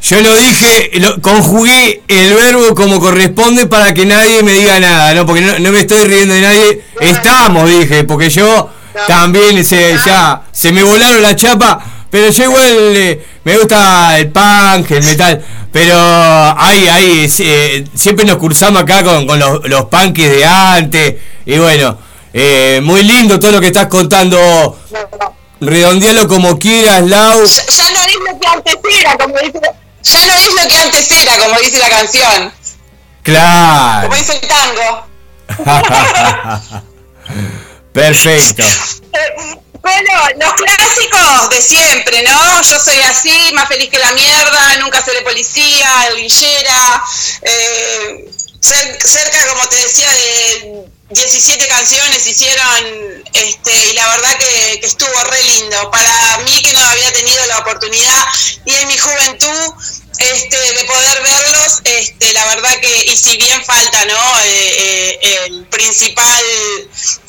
yo lo dije, lo- conjugué el verbo como corresponde para que nadie me diga nada, ¿no? Porque no, no me estoy riendo de nadie. Estamos, dije, porque yo también se, ya se me volaron la chapa, pero yo igual eh, me gusta el punk, el metal. Pero ahí, ahí, eh, siempre nos cursamos acá con, con los, los punkies de antes. Y bueno, eh, muy lindo todo lo que estás contando. Redondealo como quieras, Lau. Ya, ya no es lo que antes era, como dice. Ya no es lo que antes era, como dice la canción. Claro. Como dice el tango. *laughs* Perfecto. *laughs* Bueno, los clásicos de siempre, ¿no? Yo soy así, más feliz que la mierda, nunca seré policía, guillera, eh, cer- cerca, como te decía, de 17 canciones hicieron, este, y la verdad que, que estuvo re lindo. Para mí que no había tenido la oportunidad, y en mi juventud, este, de poder verlos, este, la verdad que, y si bien falta, ¿no? Eh, eh, el principal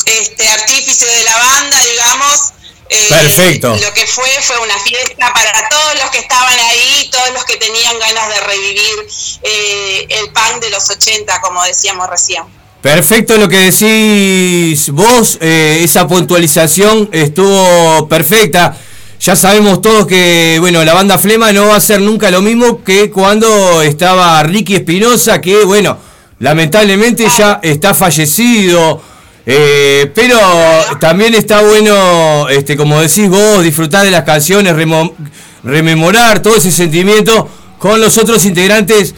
este, artífice de la banda, digamos. eh, Perfecto. Lo que fue fue una fiesta para todos los que estaban ahí, todos los que tenían ganas de revivir eh, el punk de los 80, como decíamos recién. Perfecto lo que decís vos, eh, esa puntualización estuvo perfecta. Ya sabemos todos que, bueno, la banda Flema no va a ser nunca lo mismo que cuando estaba Ricky Espinosa, que, bueno, lamentablemente ya está fallecido. Eh, pero también está bueno, este, como decís vos, disfrutar de las canciones, rememorar todo ese sentimiento con los otros integrantes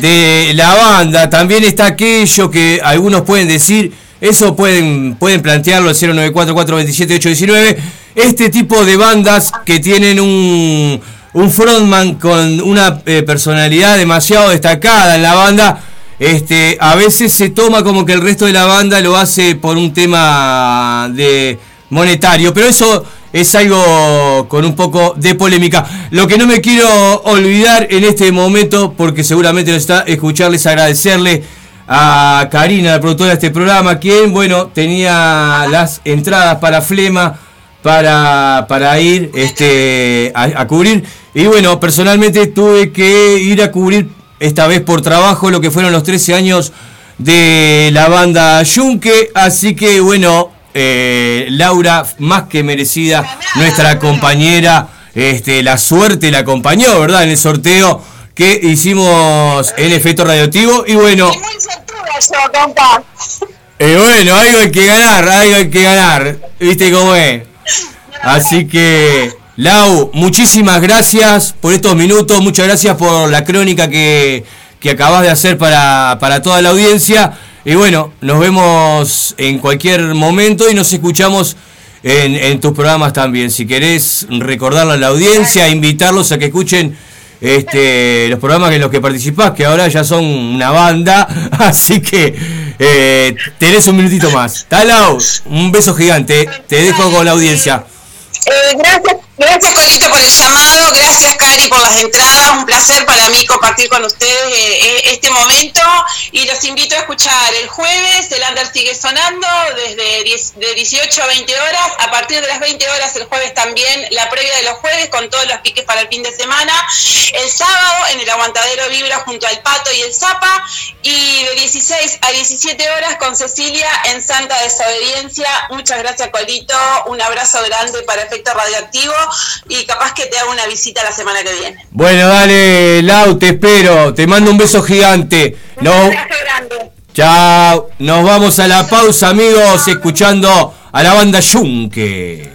de la banda. También está aquello que algunos pueden decir, eso pueden, pueden plantearlo al 094-427-819. Este tipo de bandas que tienen un, un frontman con una eh, personalidad demasiado destacada en la banda, este, a veces se toma como que el resto de la banda lo hace por un tema de monetario, pero eso es algo con un poco de polémica. Lo que no me quiero olvidar en este momento, porque seguramente nos está escucharles, agradecerle a Karina, la productora de este programa, quien, bueno, tenía las entradas para Flema para, para ir este, a, a cubrir. Y bueno, personalmente tuve que ir a cubrir esta vez por trabajo lo que fueron los 13 años de la banda Yunque. Así que bueno, eh, Laura, más que merecida, nuestra compañera, este, la suerte la acompañó, ¿verdad? En el sorteo que hicimos en efecto radioactivo. Y bueno, eh, bueno, algo hay que ganar, algo hay que ganar. ¿Viste cómo es? Así que, Lau, muchísimas gracias por estos minutos, muchas gracias por la crónica que, que acabas de hacer para, para toda la audiencia. Y bueno, nos vemos en cualquier momento y nos escuchamos en, en tus programas también. Si querés recordarle a la audiencia, invitarlos a que escuchen este, los programas en los que participás, que ahora ya son una banda, *laughs* así que eh, tenés un minutito más. Talau, un beso gigante, te dejo con la audiencia. Eh, gracias, gracias Colito por el llamado, gracias Cari por las entradas, un placer para mí compartir con ustedes eh, eh, este momento. Y los invito a escuchar el jueves, el Under sigue sonando desde 10 de 18 a 20 horas, a partir de las 20 horas el jueves también la previa de los jueves con todos los piques para el fin de semana, el sábado en el Aguantadero Vibra junto al Pato y el Zapa. Y de 16 a 17 horas con Cecilia en Santa Desobediencia, muchas gracias Colito, un abrazo grande para Efecto Radioactivo y capaz que te haga una visita la semana que viene. Bueno, dale, Lau, te espero, te mando un beso gigante. No, chao, nos vamos a la pausa, amigos, escuchando a la banda Yunque.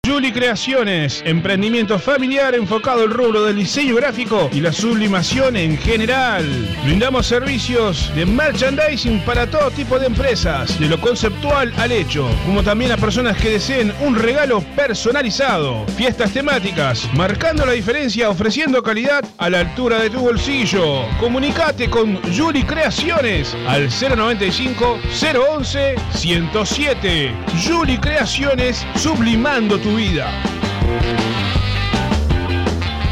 Juli Creaciones, emprendimiento familiar enfocado al rubro del diseño gráfico y la sublimación en general. Brindamos servicios de merchandising para todo tipo de empresas, de lo conceptual al hecho, como también a personas que deseen un regalo personalizado. Fiestas temáticas, marcando la diferencia ofreciendo calidad a la altura de tu bolsillo. Comunicate con Juli Creaciones al 095 011 107. Juli Creaciones, sublimando tu vida.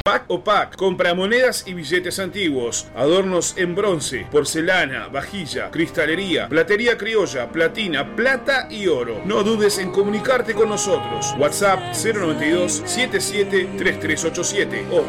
Pack o Pack, compra monedas y billetes antiguos, adornos en bronce, porcelana, vajilla, cristalería, platería criolla, platina, plata y oro. No dudes en comunicarte con nosotros. WhatsApp 092 77 3387 o.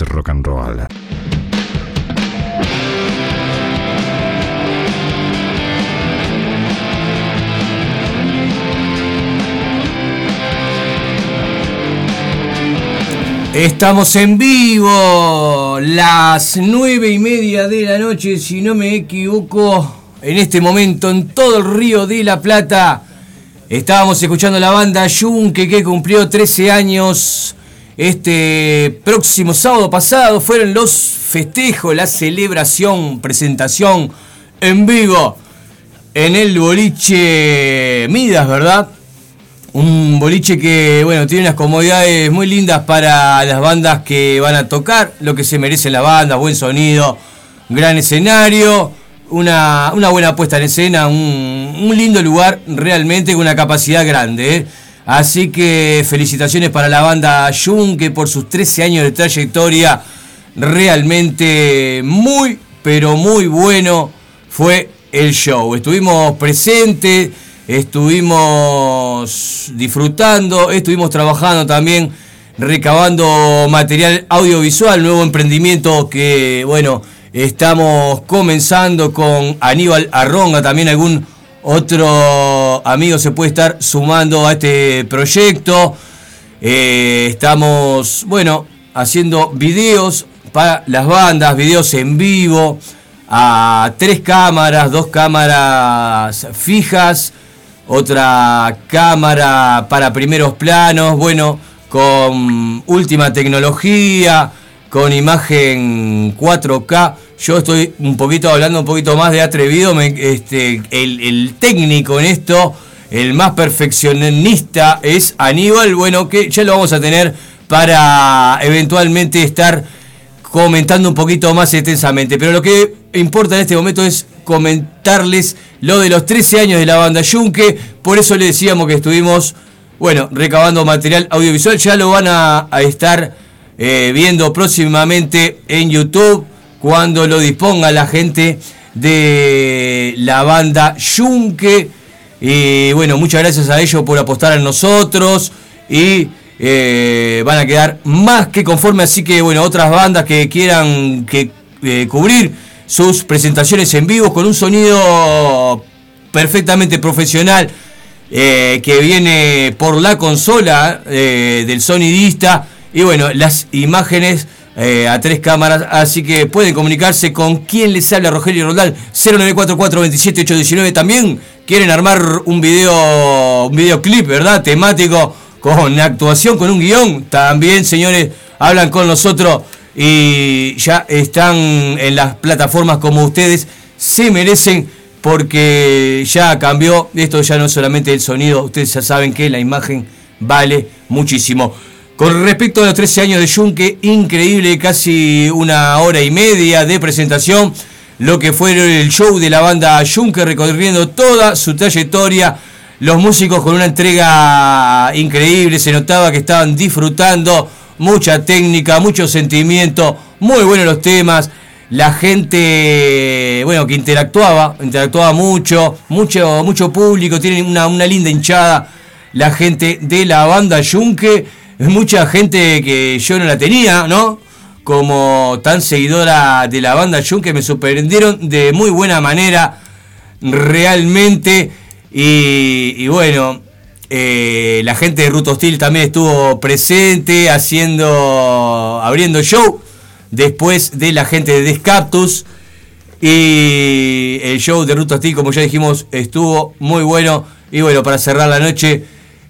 rock and roll. Estamos en vivo, las nueve y media de la noche, si no me equivoco, en este momento en todo el río de la Plata. Estábamos escuchando la banda Yunque que cumplió 13 años este próximo sábado pasado. Fueron los festejos, la celebración, presentación en vivo en el boliche Midas, ¿verdad? Un boliche que, bueno, tiene unas comodidades muy lindas para las bandas que van a tocar, lo que se merece la banda, buen sonido, gran escenario, una, una buena puesta en escena, un, un lindo lugar realmente con una capacidad grande. ¿eh? Así que felicitaciones para la banda Yunque por sus 13 años de trayectoria, realmente muy, pero muy bueno fue el show. Estuvimos presentes estuvimos disfrutando, estuvimos trabajando también, recabando material audiovisual, nuevo emprendimiento que, bueno, estamos comenzando con Aníbal Arronga, también algún otro amigo se puede estar sumando a este proyecto. Eh, estamos, bueno, haciendo videos para las bandas, videos en vivo, a tres cámaras, dos cámaras fijas, otra cámara para primeros planos, bueno, con última tecnología, con imagen 4K. Yo estoy un poquito hablando un poquito más de atrevido, me- este, el, técnico en esto, el más perfeccionista es Aníbal, bueno, que ya lo vamos a tener para eventualmente estar comentando un poquito más extensamente. Pero lo que importa en este momento es comentarles lo de los 13 años de la banda Yunque. Por eso le decíamos que estuvimos, bueno, recabando material audiovisual. Ya lo van a estar eh, viendo próximamente en YouTube cuando lo disponga la gente de la banda Yunque. Y bueno, muchas gracias a ellos por apostar en nosotros. Y eh, van a quedar más que conformes. Así que bueno, otras bandas que quieran que, eh, cubrir sus presentaciones en vivo con un sonido perfectamente profesional que viene por la consola del sonidista y bueno, las imágenes eh, a tres cámaras, así que pueden comunicarse con quien les habla Rogelio Roldán 0944 también quieren armar un video un videoclip, ¿verdad? temático con actuación, con un guion, también señores, hablan con nosotros y ya están en las plataformas como ustedes se merecen porque ya cambió, esto ya no es solamente el sonido, ustedes ya saben que la imagen vale muchísimo. Con respecto a los 13 años de Yunque, increíble, casi una hora y media de presentación, lo que fue el show de la banda Yunque recorriendo toda su trayectoria, los músicos con una entrega increíble, se notaba que estaban disfrutando, mucha técnica, mucho sentimiento, muy buenos los temas, la gente, bueno, que interactuaba, interactuaba mucho, mucho, mucho público, tienen una, linda hinchada, la gente de la banda Yunque, mucha gente que yo no la tenía, ¿no? Como tan seguidora de la banda Yunque, me sorprendieron de muy buena manera, realmente, y, y bueno, eh, la gente de Ruto Hostil también estuvo presente, haciendo, abriendo show después de la gente de Descaptus. Y el show de Ruto Hostil, como ya dijimos, estuvo muy bueno. Y bueno, para cerrar la noche,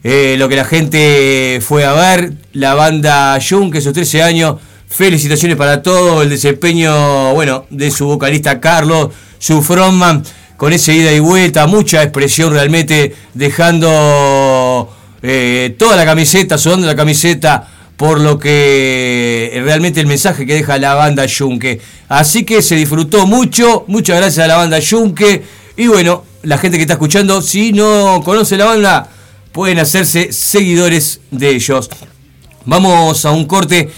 eh, lo que la gente fue a ver, la banda Jun, que sus 13 años. Felicitaciones para todo el desempeño, bueno, de su vocalista Carlos, su frontman, con esa ida y vuelta, mucha expresión realmente, dejando eh, toda la camiseta, sudando la camiseta por lo que realmente el mensaje que deja la banda Yunque. Así que se disfrutó mucho, muchas gracias a la banda Yunque. Y bueno, la gente que está escuchando, si no conoce la banda, pueden hacerse seguidores de ellos. Vamos a un corte,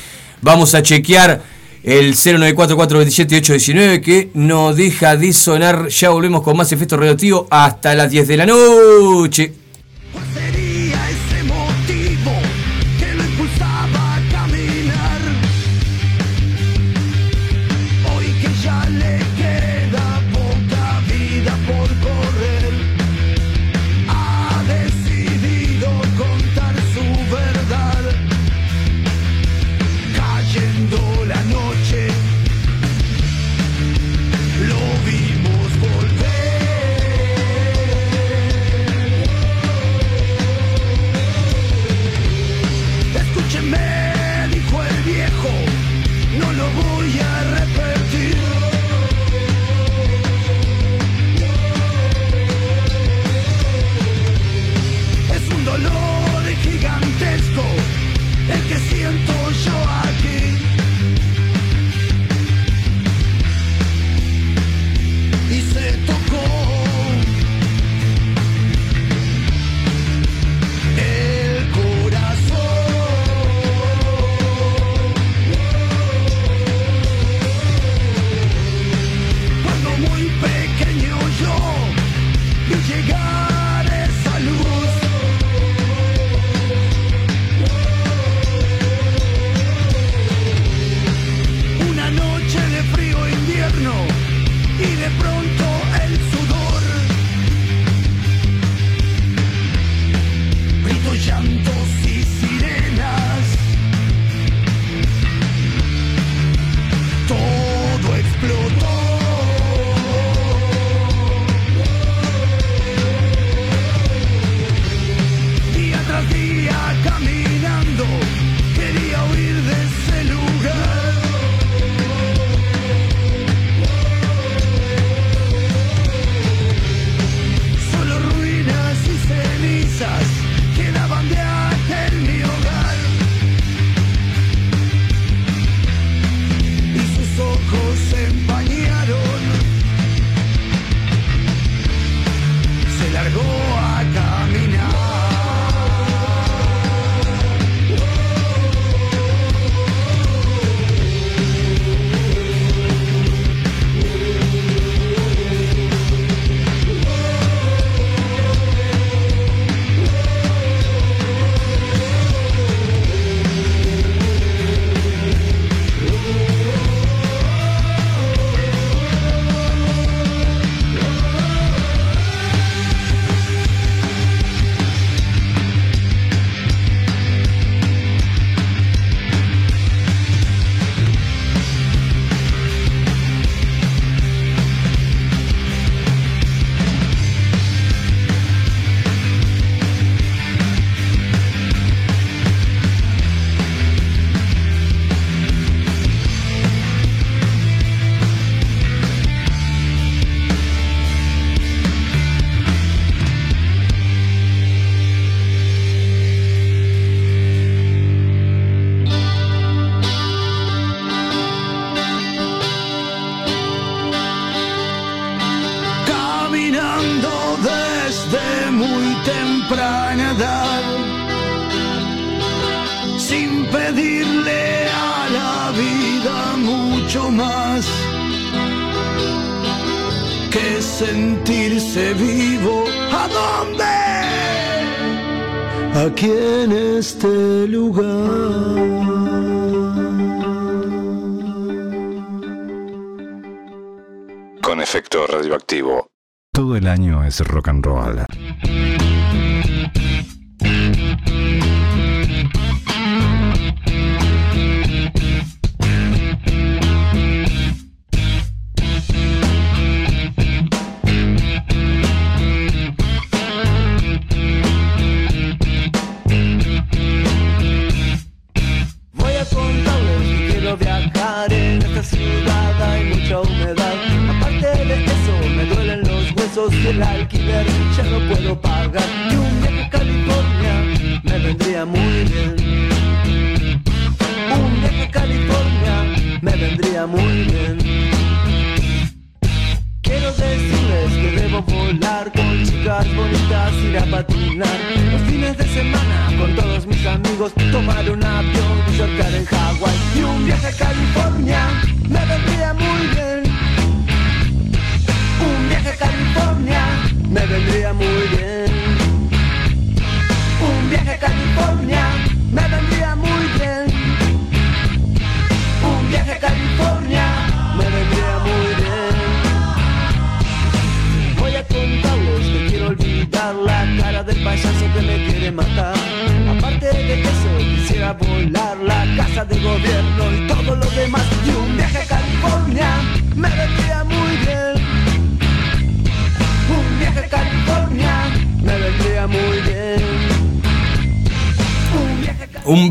vamos a chequear el 094427819 que no deja de sonar. Ya volvemos con más efecto radioactivo hasta las 10 de la noche. año es rock and roll.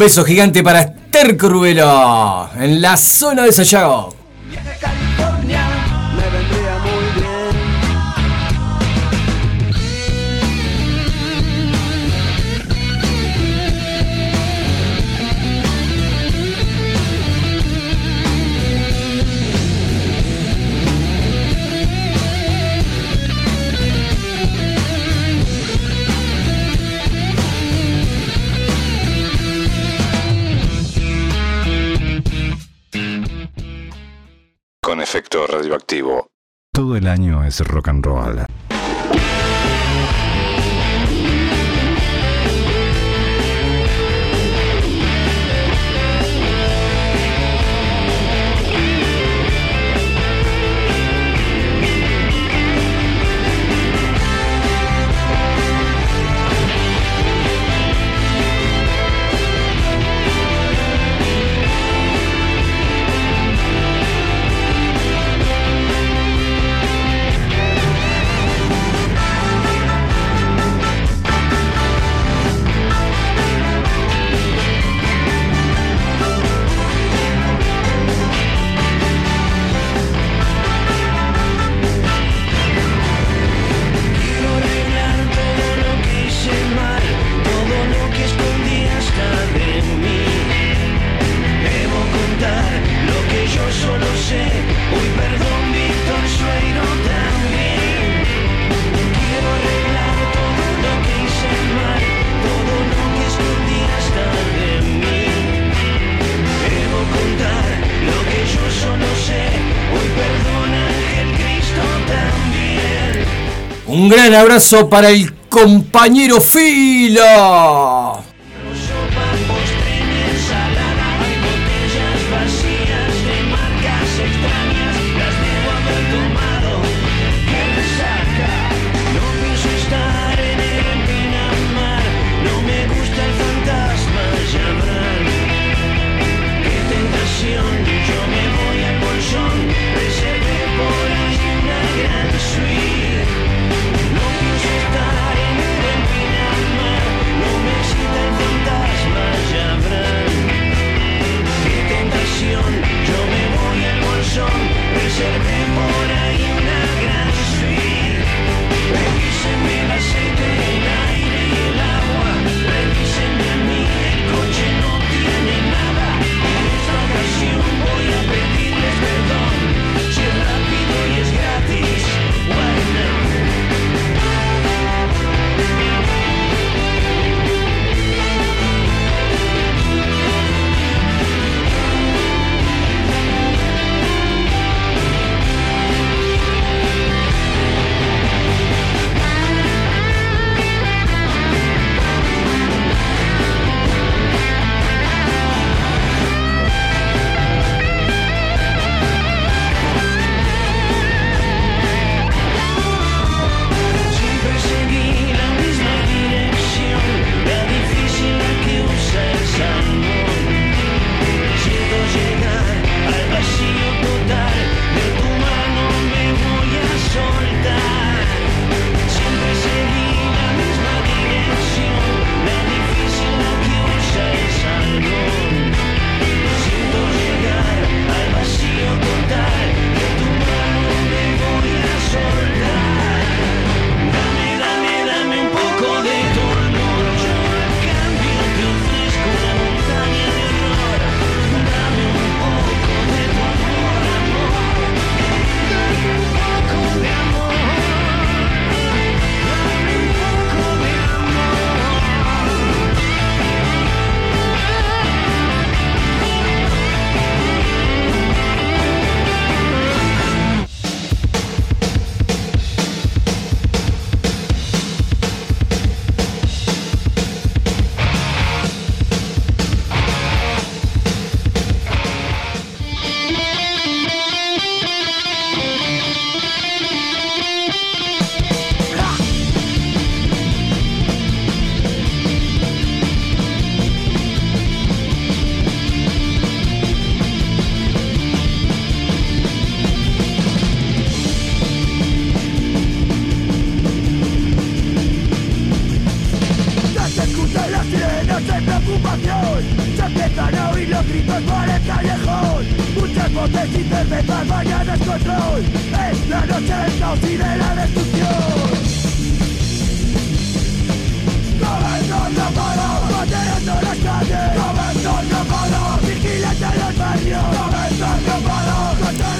beso gigante para Esther Curvelo en la zona de Sayago. rock and roll. abrazo para el compañero Fila.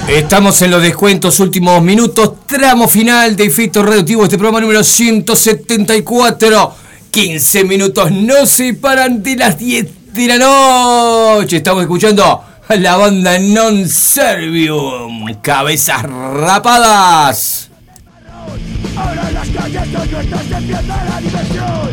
Estamos en los descuentos, últimos minutos, tramo final de efecto reductivo, este programa número 174. 15 minutos no se paran de las 10 de la noche. Estamos escuchando a la banda Non Servium, Cabezas Rapadas. Ahora en las calles son nuestras, empieza la diversión.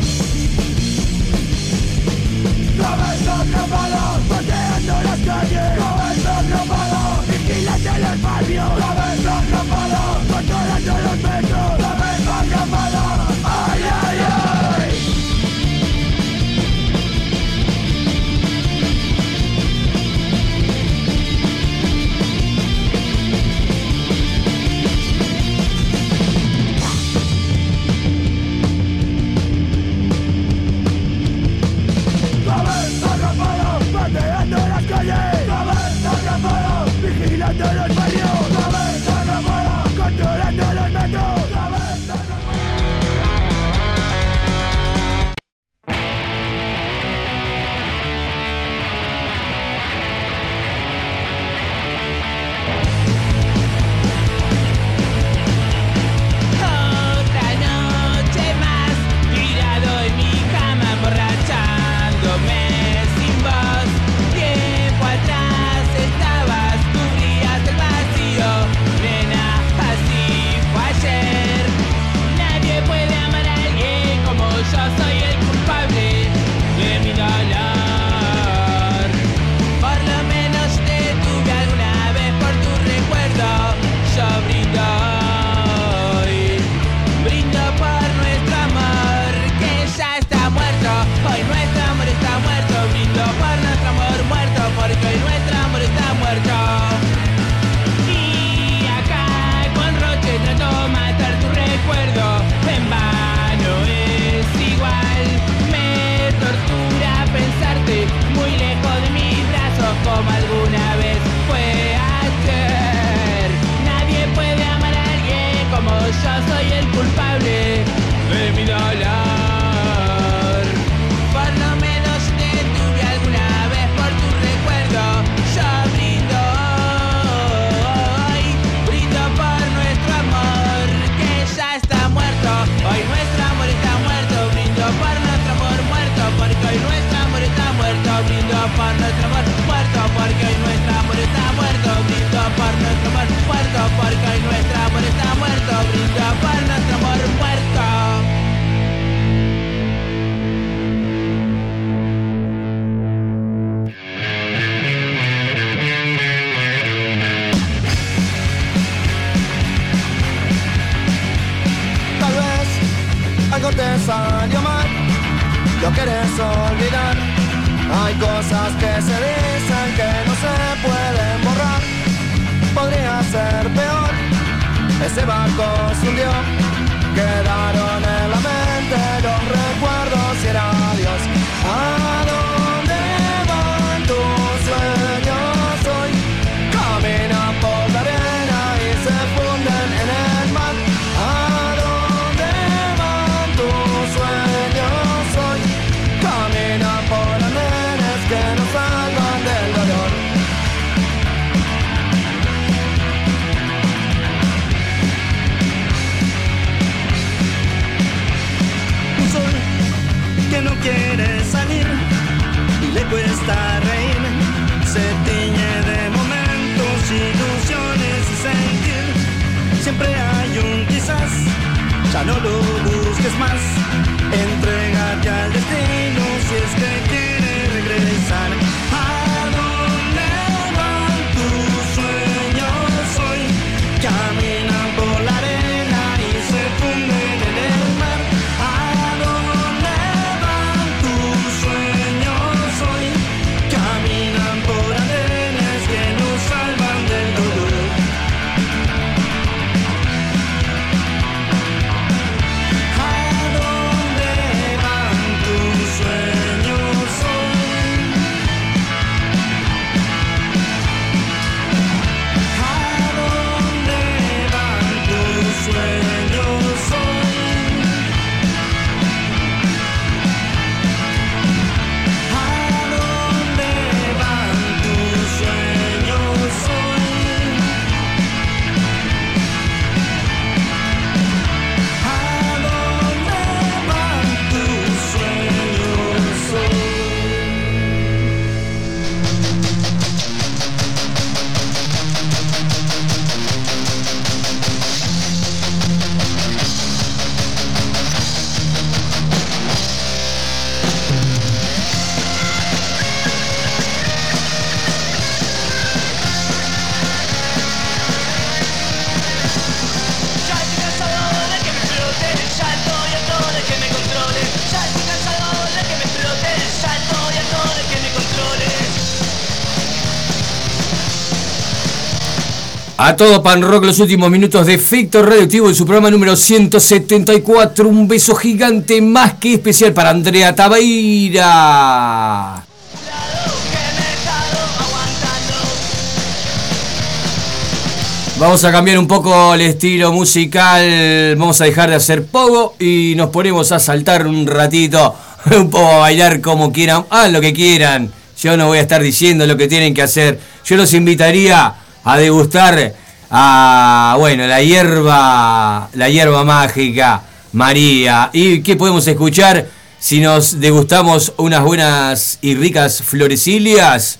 Olvidar. Hay cosas que se dicen que no se pueden borrar. Podría ser peor, ese barco se hundió. Quedaron en la mente los recuerdos y era Dios. ¿A Hay un quizás, ya no lo busques más. Entrégate al destino si es que quiere regresar. ¿A tus sueños hoy? Caminan por la A todo pan rock los últimos minutos de efecto radioactivo en su programa número 174. Un beso gigante más que especial para Andrea Tabaira. Vamos a cambiar un poco el estilo musical. Vamos a dejar de hacer pogo y nos ponemos a saltar un ratito. *laughs* Un poco a bailar como quieran. Hagan lo que quieran. Yo no voy a estar diciendo lo que tienen que hacer. Yo los invitaría a degustar a bueno la hierba la hierba mágica María y qué podemos escuchar si nos degustamos unas buenas y ricas florecilias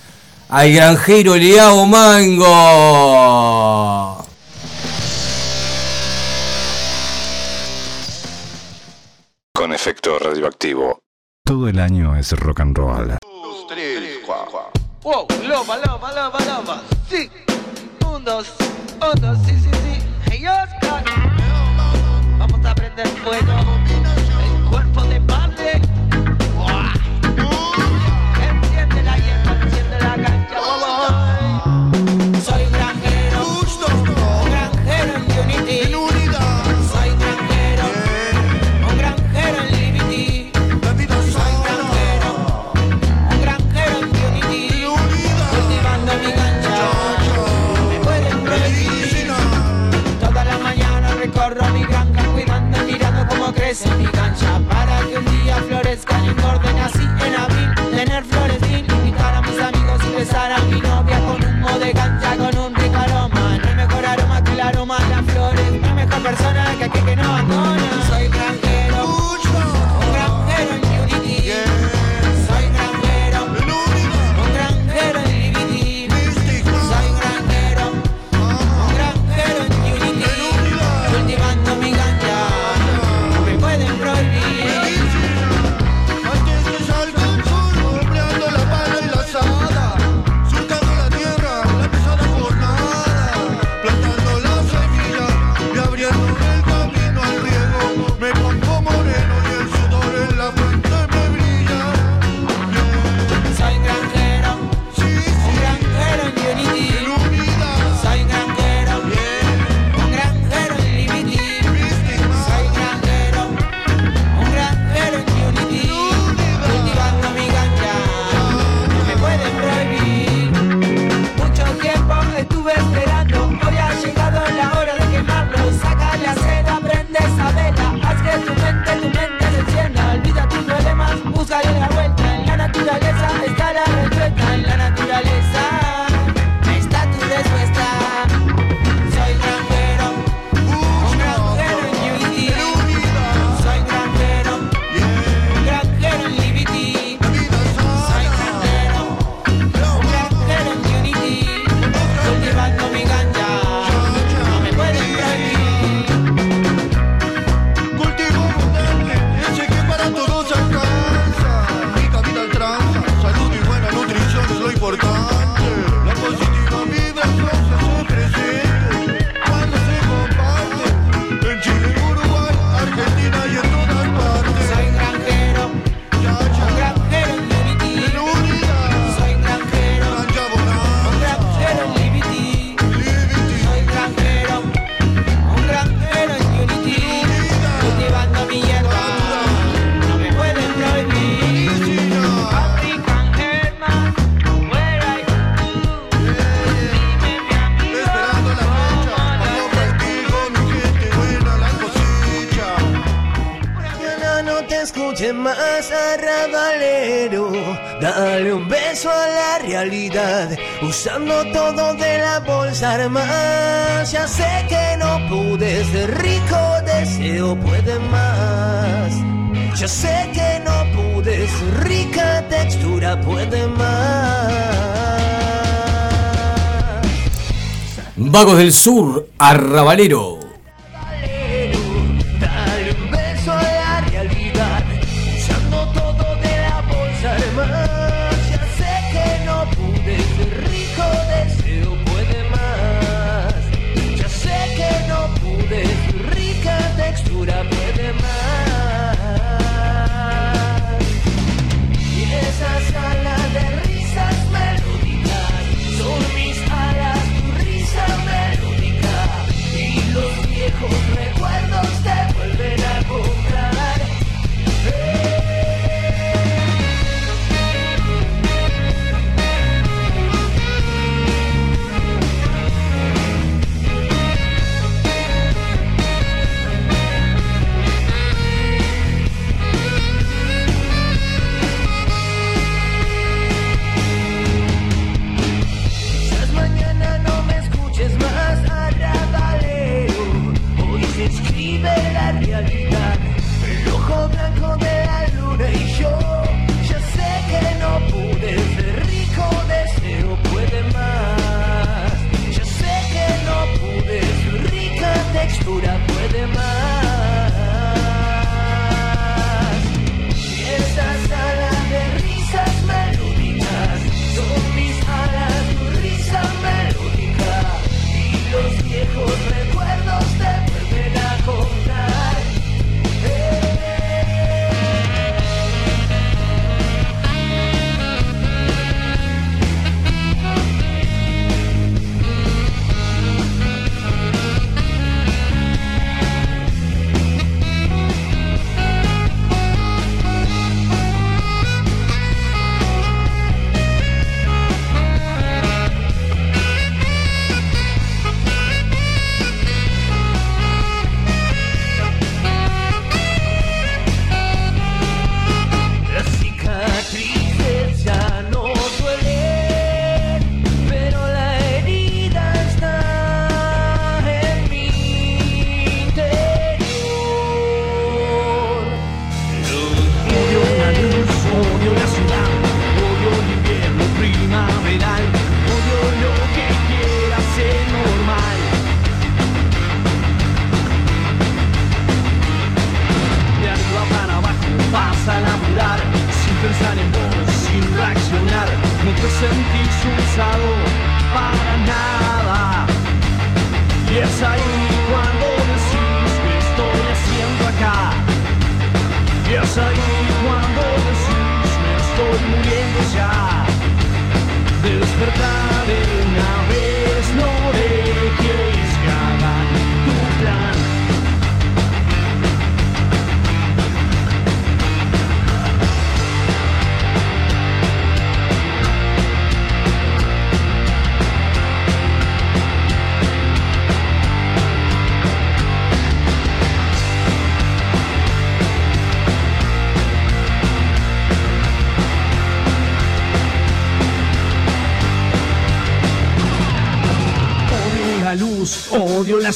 al granjero Leao Mango Con efecto radioactivo. Todo el año es rock and roll. Wow, loma, loma, loma, loma. Sí. Un, dos, dos, sí, sí, sí. Hey, Oscar. Vamos a prender fuego. ese día. Usando todo de la bolsa armada. Ya sé que no pude ser rico, deseo puede más. Ya sé que no pude ser rica, textura puede más. Vagos del Sur, Arrabalero.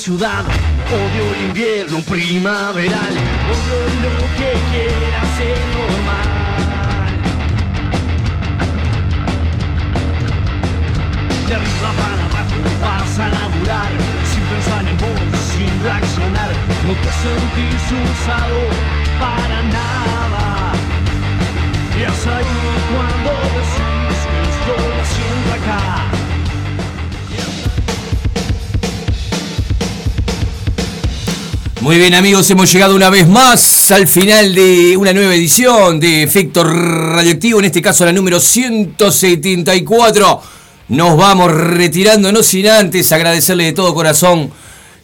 Odio el invierno primaveral, odio lo que quiera ser normal. De arriba para abajo vas a laburar, sin pensar en vos, sin reaccionar, no te sentís usado para nada. Y es ahí cuando Muy bien amigos, hemos llegado una vez más al final de una nueva edición de Efecto Radioactivo, en este caso la número 174. Nos vamos retirando, no sin antes agradecerle de todo corazón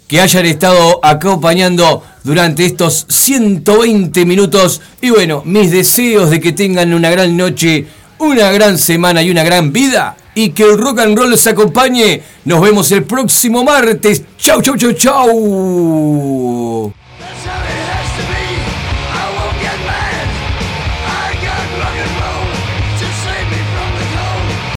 que hayan estado acompañando durante estos 120 minutos. Y bueno, mis deseos de que tengan una gran noche, una gran semana y una gran vida. Y que el rock and roll los acompañe. Nos vemos el próximo martes. Chau, chau, chau, chau.